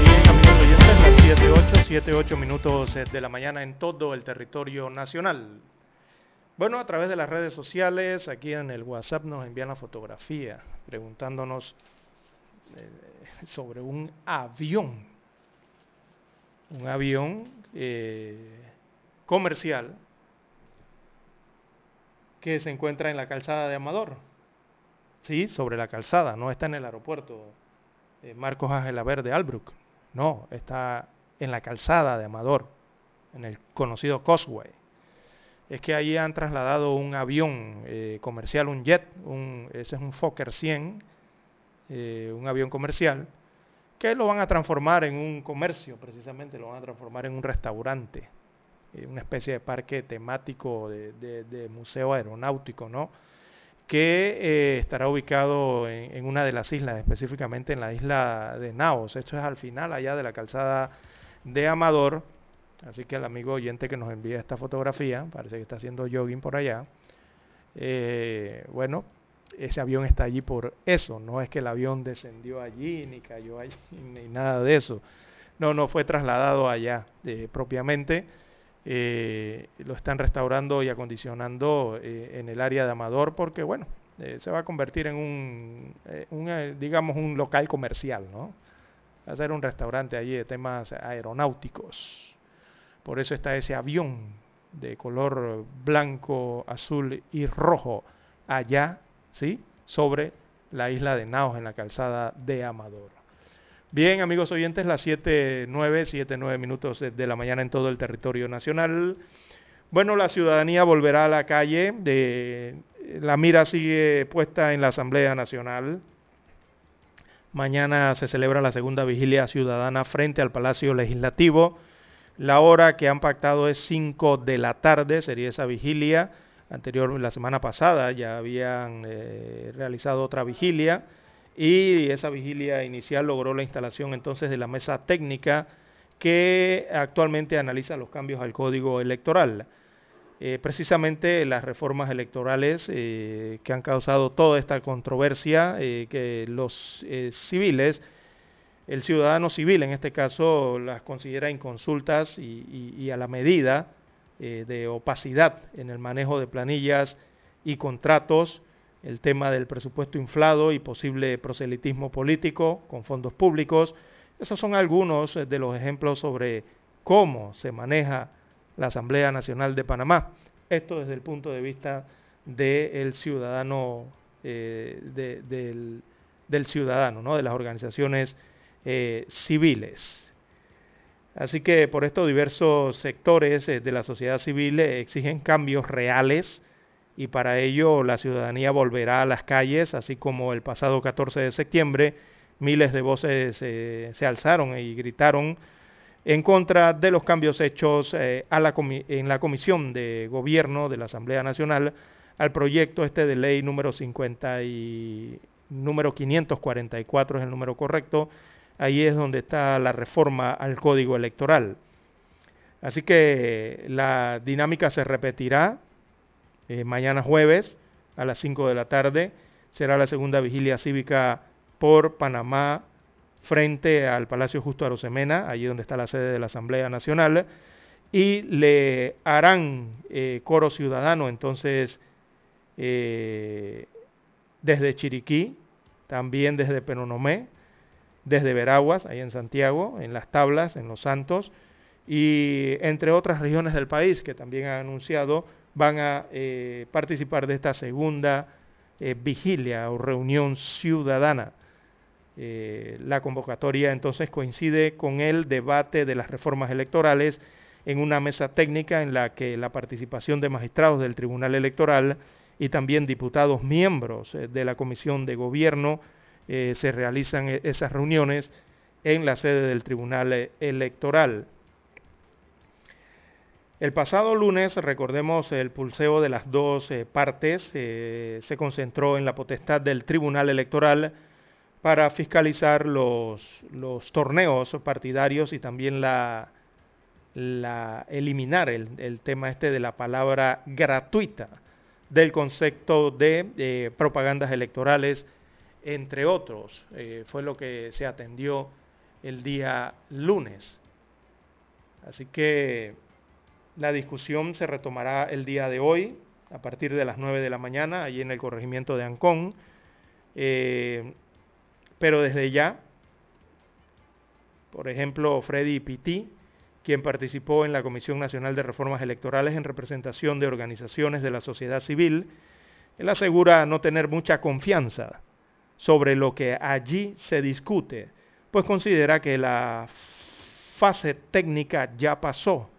Bien, amigos oyentes, las 7, 8, 7, 8 minutos eh, de la mañana en todo el territorio nacional. Bueno, a través de las redes sociales, aquí en el WhatsApp nos envían la fotografía preguntándonos eh, sobre un avión, un avión eh, comercial que se encuentra en la calzada de Amador. Sí, sobre la calzada, no está en el aeropuerto eh, Marcos Ángela Verde Albrook, no, está en la calzada de Amador, en el conocido Causeway es que allí han trasladado un avión eh, comercial, un jet, un, ese es un Fokker 100, eh, un avión comercial, que lo van a transformar en un comercio, precisamente lo van a transformar en un restaurante, eh, una especie de parque temático de, de- de museo aeronáutico, ¿no? que estará ubicado en, en una de las islas, específicamente en la isla de Naos. Esto es al final allá de la calzada de Amador. Así que el amigo oyente que nos envía esta fotografía, parece que está haciendo jogging por allá. eh, bueno, ese avión está allí por eso. No es que el avión descendió allí, ni cayó allí, ni nada de eso. No, no fue trasladado allá eh, propiamente. eh, lo están restaurando y acondicionando eh, en el área de Amador porque, bueno, eh, se va a convertir en un, un, digamos, un local comercial, ¿no? Va a ser un restaurante allí de temas aeronáuticos. Por eso está ese avión de color blanco, azul y rojo allá, ¿sí? Sobre la isla de Naos en la calzada de Amador. Bien, amigos oyentes, las 7, 9, 7, 9 minutos de- la mañana en todo el territorio nacional. Bueno, la ciudadanía volverá a la calle. De, la mira sigue puesta en la Asamblea Nacional. Mañana se celebra la segunda vigilia ciudadana frente al Palacio Legislativo. La hora que han pactado es 5 de la tarde, sería esa vigilia. Anterior, la semana pasada ya habían eh, realizado otra vigilia y esa vigilia inicial logró la instalación entonces de la mesa técnica que actualmente analiza los cambios al código electoral. Eh, precisamente las reformas electorales eh, que han causado toda esta controversia, que los civiles, el ciudadano civil en este caso, las considera inconsultas y, y- a la medida eh, de opacidad en el manejo de planillas y contratos, el tema del presupuesto inflado y posible proselitismo político con fondos públicos. Esos son algunos eh, de los ejemplos sobre cómo se maneja la Asamblea Nacional de Panamá. Esto desde el punto de vista del ciudadano, eh, del, ciudadano, ¿no? de las organizaciones eh, civiles. Así que por esto diversos sectores eh, de la sociedad civil exigen cambios reales y para ello la ciudadanía volverá a las calles, así como el pasado 14 de septiembre miles de voces se alzaron y gritaron en contra de los cambios hechos en la Comisión de Gobierno de la Asamblea Nacional al proyecto este de ley número 50 y número 544 es el número correcto. Ahí es donde está la reforma al código electoral. Así que la dinámica se repetirá eh, mañana jueves a las 5 de la tarde. Será la segunda vigilia cívica por Panamá frente al Palacio Justo Arosemena, allí donde está la sede de la Asamblea Nacional, y le harán eh, coro ciudadano entonces eh, desde Chiriquí, también desde Penonomé, desde Veraguas, ahí en Santiago, en Las Tablas, en Los Santos, y entre otras regiones del país que también han anunciado van a eh, participar de esta segunda eh, vigilia o reunión ciudadana. la convocatoria entonces coincide con el debate de las reformas electorales en una mesa técnica en la que la participación de magistrados del Tribunal Electoral y también diputados miembros eh, de la Comisión de Gobierno. Eh, se realizan eh, esas reuniones en la sede del Tribunal Electoral. El pasado lunes, recordemos, el pulseo de las dos partes se concentró en la potestad del Tribunal Electoral para fiscalizar los, los torneos partidarios y también la, la eliminar el, el, tema este de la palabra gratuita del concepto de propagandas electorales, entre otros. Eh, fue lo que se atendió el día lunes. Así que la discusión se retomará el día de hoy, a partir de las 9 de la mañana, allí en el corregimiento de Ancón. Eh, pero desde ya, por ejemplo, Freddy Piti, quien participó en la Comisión Nacional de Reformas Electorales en representación de organizaciones de la sociedad civil, él asegura no tener mucha confianza sobre lo que allí se discute, pues considera que la fase técnica ya pasó,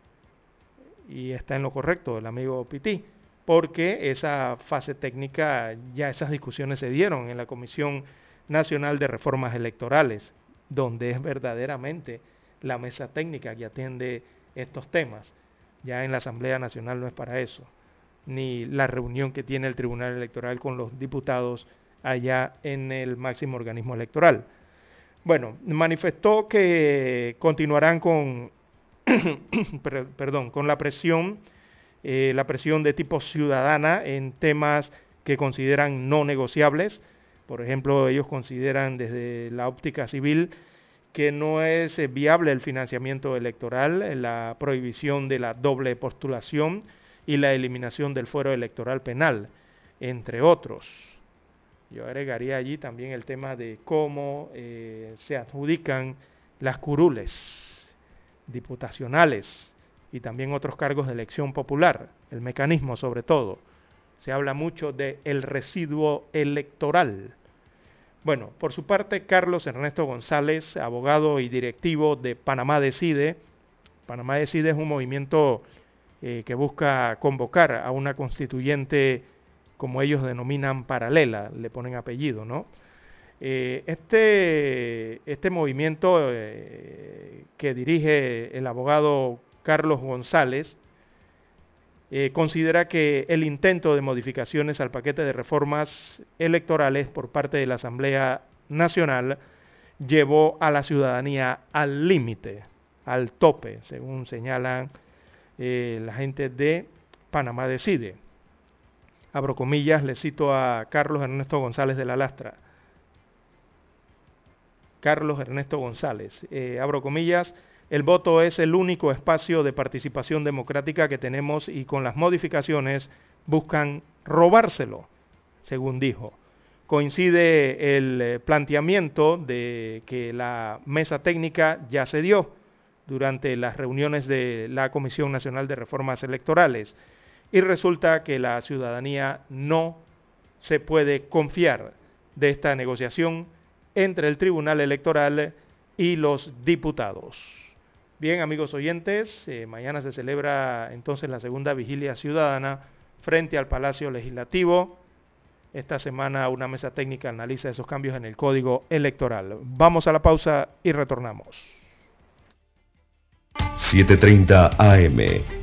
y está en lo correcto el amigo Piti, porque esa fase técnica, ya esas discusiones se dieron en la Comisión Nacional de Reformas Electorales, donde es verdaderamente la mesa técnica que atiende estos temas. Ya en la Asamblea Nacional no es para eso, ni la reunión que tiene el Tribunal Electoral con los diputados allá en el máximo organismo electoral. Bueno, manifestó que continuarán con, perdón, con la presión, eh, la presión de tipo ciudadana en temas que consideran no negociables. Por ejemplo, ellos consideran desde la óptica civil que no es eh, viable el financiamiento electoral, eh, la prohibición de la doble postulación y la eliminación del fuero electoral penal, entre otros. Yo agregaría allí también el tema de cómo eh, se adjudican las curules diputacionales y también otros cargos de elección popular, el mecanismo sobre todo. Se habla mucho del el residuo electoral bueno, por su parte, Carlos Ernesto González, abogado y directivo de Panamá Decide. Panamá Decide es un movimiento eh, que busca convocar a una constituyente, como ellos denominan, paralela, le ponen apellido, ¿no? Eh, este, este movimiento eh, que dirige el abogado Carlos González eh, considera que el intento de modificaciones al paquete de reformas electorales por parte de la Asamblea Nacional llevó a la ciudadanía al límite, al tope, según señalan la gente de Panamá Decide. Abro comillas, le cito a Carlos Ernesto González de la Lastra. Carlos Ernesto González, eh, abro comillas, el voto es el único espacio de participación democrática que tenemos y con las modificaciones buscan robárselo, según dijo. Coincide el eh, planteamiento de que la mesa técnica ya se dio durante las reuniones de la Comisión Nacional de Reformas Electorales y resulta que la ciudadanía no se puede confiar de esta negociación entre el Tribunal Electoral y los diputados. Bien, amigos oyentes, eh, mañana se celebra entonces la segunda vigilia ciudadana frente al Palacio Legislativo. Esta semana una mesa técnica analiza esos cambios en el código electoral. Vamos a la pausa y retornamos. 7.30 AM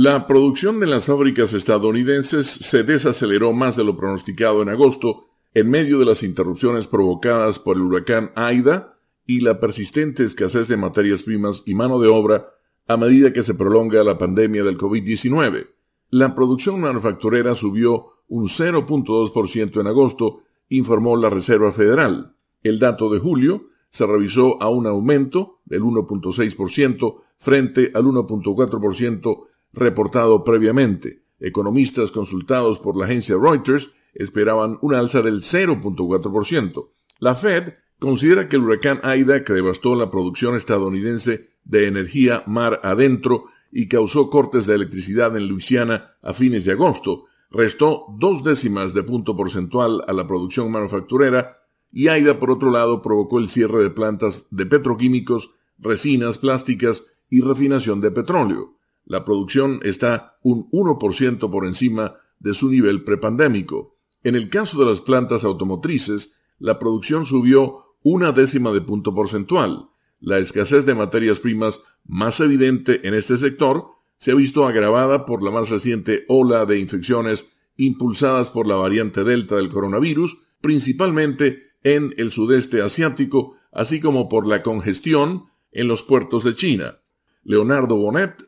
La producción de las fábricas estadounidenses se desaceleró más de lo pronosticado en agosto en medio de las interrupciones provocadas por el huracán Aida y la persistente escasez de materias primas y mano de obra a medida que se prolonga la pandemia del COVID-19. La producción manufacturera subió un 0.2% en agosto, informó la Reserva Federal. El dato de julio se revisó a un aumento del 1.6% frente al 1.4% reportado previamente. Economistas consultados por la agencia Reuters esperaban un alza del 0.4%. La Fed considera que el huracán Aida, que devastó la producción estadounidense de energía mar adentro y causó cortes de electricidad en Luisiana a fines de agosto, restó dos décimas de punto porcentual a la producción manufacturera y Aida, por otro lado, provocó el cierre de plantas de petroquímicos, resinas plásticas y refinación de petróleo. La producción está un 1% por encima de su nivel prepandémico. En el caso de las plantas automotrices, la producción subió una décima de punto porcentual. La escasez de materias primas más evidente en este sector se ha visto agravada por la más reciente ola de infecciones impulsadas por la variante Delta del coronavirus, principalmente en el sudeste asiático, así como por la congestión en los puertos de China. Leonardo Bonet,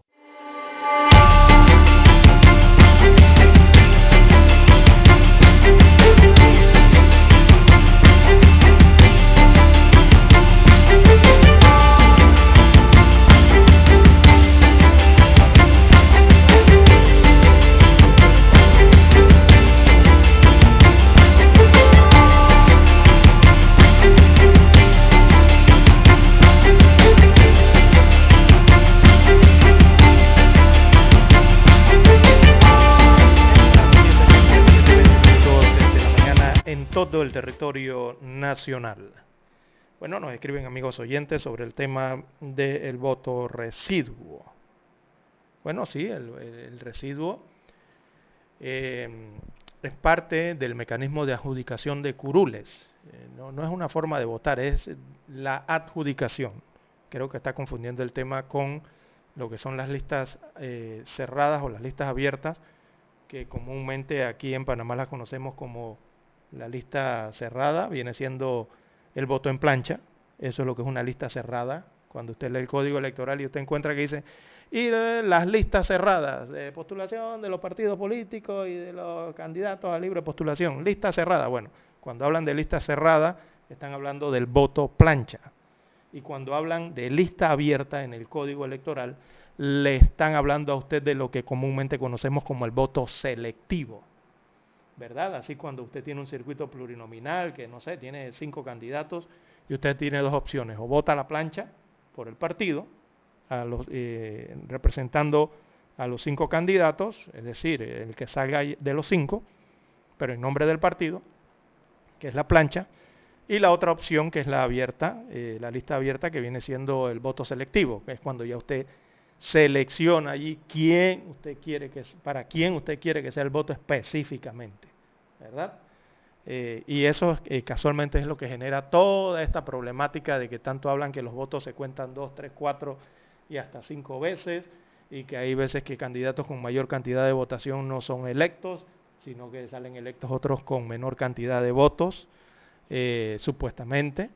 Todo el territorio nacional. Bueno, nos escriben amigos oyentes sobre el tema del voto residuo. Bueno, sí, el, residuo eh, es parte del mecanismo de adjudicación de curules. Eh, no, es una forma de votar, es la adjudicación. Creo que está confundiendo el tema con lo que son las listas eh, cerradas o las listas abiertas, que comúnmente aquí en Panamá las conocemos como la lista cerrada viene siendo el voto en plancha. Eso es lo que es una lista cerrada. Cuando usted lee el código electoral y usted encuentra que dice, y las listas cerradas de postulación de los partidos políticos y de los candidatos a libre postulación. Lista cerrada. Bueno, cuando hablan de lista cerrada, están hablando del voto plancha. Y cuando hablan de lista abierta en el código electoral, le están hablando a usted de lo que comúnmente conocemos como el voto selectivo. ¿Verdad? Así cuando usted tiene un circuito plurinominal que, no sé, tiene cinco candidatos y usted tiene dos opciones, o vota la plancha por el partido, eh, representando a los cinco candidatos, es decir, el que salga de los cinco, pero en nombre del partido, que es la plancha, y la otra opción que es la abierta, eh, la lista abierta que viene siendo el voto selectivo, que es cuando ya usted selecciona allí quién usted quiere que para quién usted quiere que sea el voto específicamente, ¿verdad? Eh, y eso eh, casualmente es lo que genera toda esta problemática de que tanto hablan que los votos se cuentan dos, tres, cuatro y hasta cinco veces, y que hay veces que candidatos con mayor cantidad de votación no son electos, sino que salen electos otros con menor cantidad de votos, eh, supuestamente.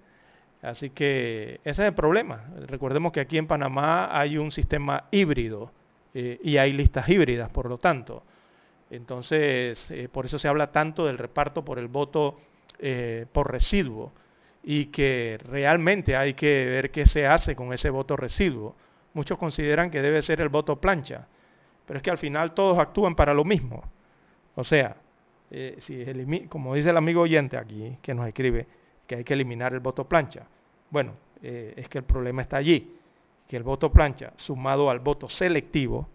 Así que ese es el problema. Recordemos que aquí en Panamá hay un sistema híbrido y hay listas híbridas, por lo tanto. Entonces, eh, por eso se habla tanto del reparto por el voto por residuo y que realmente hay que ver qué se hace con ese voto residuo Muchos consideran que debe ser el voto plancha, pero es que al final todos actúan para lo mismo. O sea, eh, si como dice el amigo oyente aquí que nos escribe, que hay que eliminar el voto plancha. Bueno, eh, es que el problema está allí, que el voto plancha sumado al voto selectivo,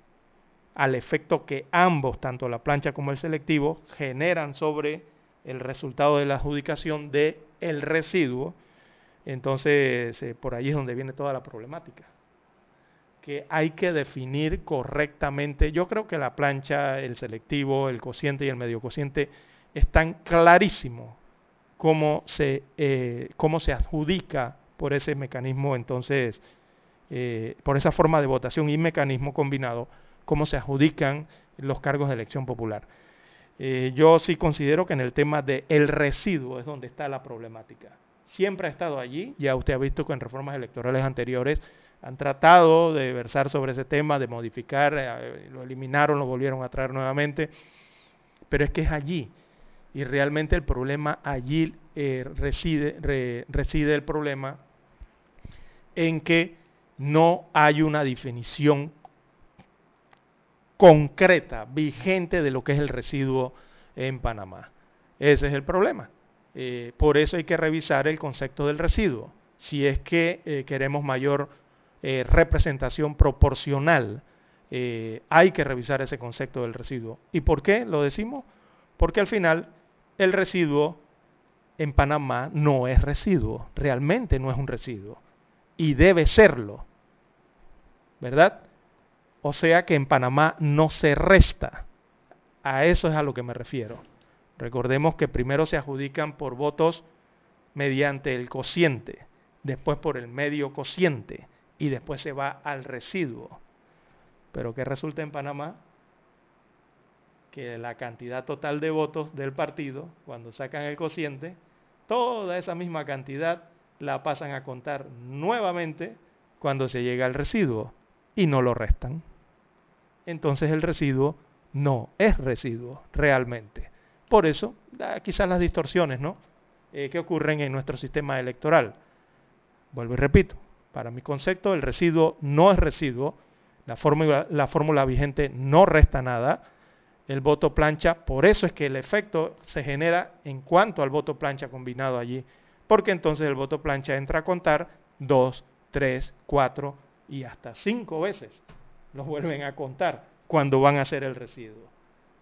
al efecto que ambos, tanto la plancha como el selectivo, generan sobre el resultado de la adjudicación del el residuo, entonces eh, por ahí es donde viene toda la problemática que hay que definir correctamente. Yo creo que la plancha, el selectivo, el cociente y el medio cociente están clarísimos cómo se, eh, cómo se adjudica por ese mecanismo, entonces, eh, por esa forma de votación y mecanismo combinado, cómo se adjudican los cargos de elección popular. Eh, yo sí considero que en el tema del el residuo es donde está la problemática. Siempre ha estado allí, ya usted ha visto que en reformas electorales anteriores han tratado de versar sobre ese tema, de modificar, eh, lo eliminaron, lo volvieron a traer nuevamente, pero es que es allí. Y realmente el problema allí eh, reside, reside el problema en que no hay una definición concreta, vigente de lo que es el residuo en Panamá. Ese es el problema. Eh, por eso hay que revisar el concepto del residuo. Si es que queremos mayor eh, representación proporcional, eh, hay que revisar ese concepto del residuo. ¿Y por qué lo decimos? Porque al final el residuo en Panamá no es residuo, realmente no es un residuo. Y debe serlo. ¿Verdad? O sea que en Panamá no se resta. A eso es a lo que me refiero. Recordemos que primero se adjudican por votos mediante el cociente, después por el medio cociente y después se va al residuo. Pero ¿qué resulta en Panamá? Que la cantidad total de votos del partido, cuando sacan el cociente, toda esa misma cantidad la pasan a contar nuevamente cuando se llega al residuo y no lo restan. Entonces el residuo no es residuo realmente. Por eso, quizás las distorsiones ¿no? Eh, que ocurren en nuestro sistema electoral. Vuelvo y repito, para mi concepto, el residuo no es residuo, la fórmula, la fórmula vigente no resta nada, el voto plancha, por eso es que el efecto se genera en cuanto al voto plancha combinado allí, porque entonces el voto plancha entra a contar dos, tres, cuatro y hasta cinco veces. Los vuelven a contar cuando van a hacer el residuo.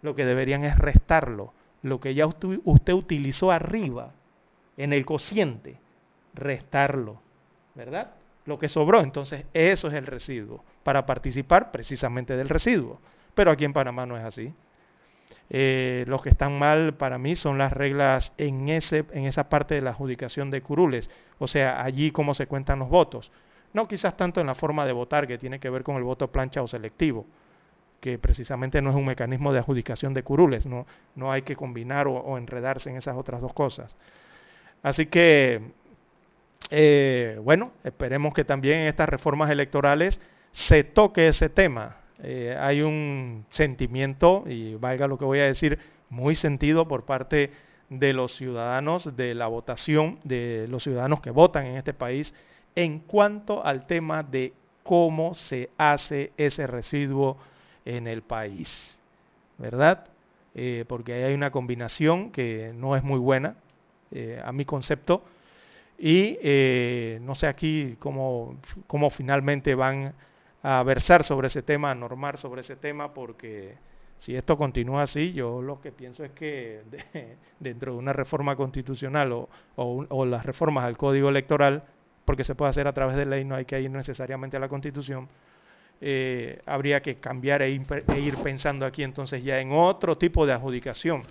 Lo que deberían es restarlo, lo que ya usted, utilizó arriba en el cociente, restarlo, ¿verdad? lo que sobró. Entonces, eso es el residuo, para participar precisamente del residuo. Pero aquí en Panamá no es así. Eh, los que están mal para mí son las reglas en, ese, en esa parte de la adjudicación de curules, o sea, allí cómo se cuentan los votos. No quizás tanto en la forma de votar, que tiene que ver con el voto plancha o selectivo, que precisamente no es un mecanismo de adjudicación de curules, no, no hay que combinar o, enredarse en esas otras dos cosas. Así que eh, bueno, esperemos que también en estas reformas electorales se toque ese tema. Eh, hay un sentimiento, y valga lo que voy a decir, muy sentido por parte de los ciudadanos, de la votación, de los ciudadanos que votan en este país, en cuanto al tema de cómo se hace ese residuo en el país, ¿verdad? Eh, porque hay una combinación que no es muy buena eh, a mi concepto y eh, no sé aquí cómo, cómo finalmente van a versar sobre ese tema, a normar sobre ese tema, porque si esto continúa así, yo lo que pienso es que dentro de una reforma constitucional o, o, las reformas al código electoral, porque se puede hacer a través de ley, no hay que ir necesariamente a la constitución, eh, habría que cambiar e, e, ir pensando aquí entonces ya en otro tipo de adjudicación,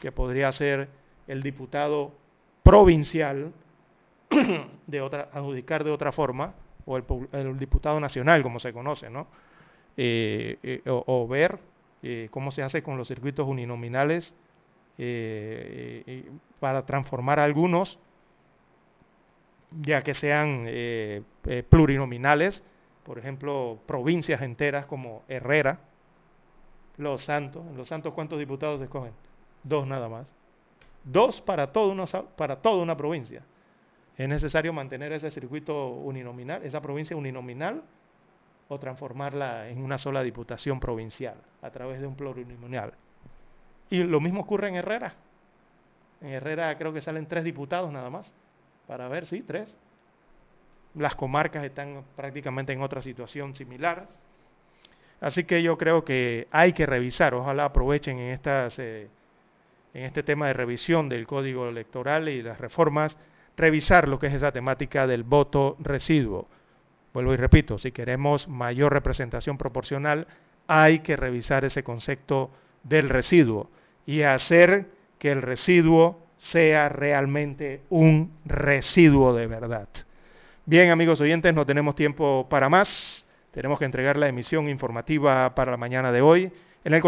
que podría ser el diputado provincial, de otra, adjudicar de otra forma, o el, diputado nacional, como se conoce, ¿no? Eh, eh, o, ver cómo se hace con los circuitos uninominales para transformar algunos, ya que sean plurinominales, por ejemplo, provincias enteras como Herrera, Los Santos. ¿En Los Santos cuántos diputados se escogen? Dos nada más. Dos para, todo una, para toda una provincia. Es necesario mantener ese circuito uninominal, esa provincia uninominal, o transformarla en una sola diputación provincial a través de un plurinominal. Y lo mismo ocurre en Herrera. En Herrera creo que salen tres diputados nada más. Para ver, sí, tres las comarcas están prácticamente en otra situación similar. Así que yo creo que hay que revisar, ojalá aprovechen en, estas, eh, en este tema de revisión del código electoral y las reformas, revisar lo que es esa temática del voto residuo. Vuelvo y repito, si queremos mayor representación proporcional, hay que revisar ese concepto del residuo y hacer que el residuo sea realmente un residuo de verdad. Bien, amigos oyentes, no tenemos tiempo para más. Tenemos que entregar la emisión informativa para la mañana de hoy. En el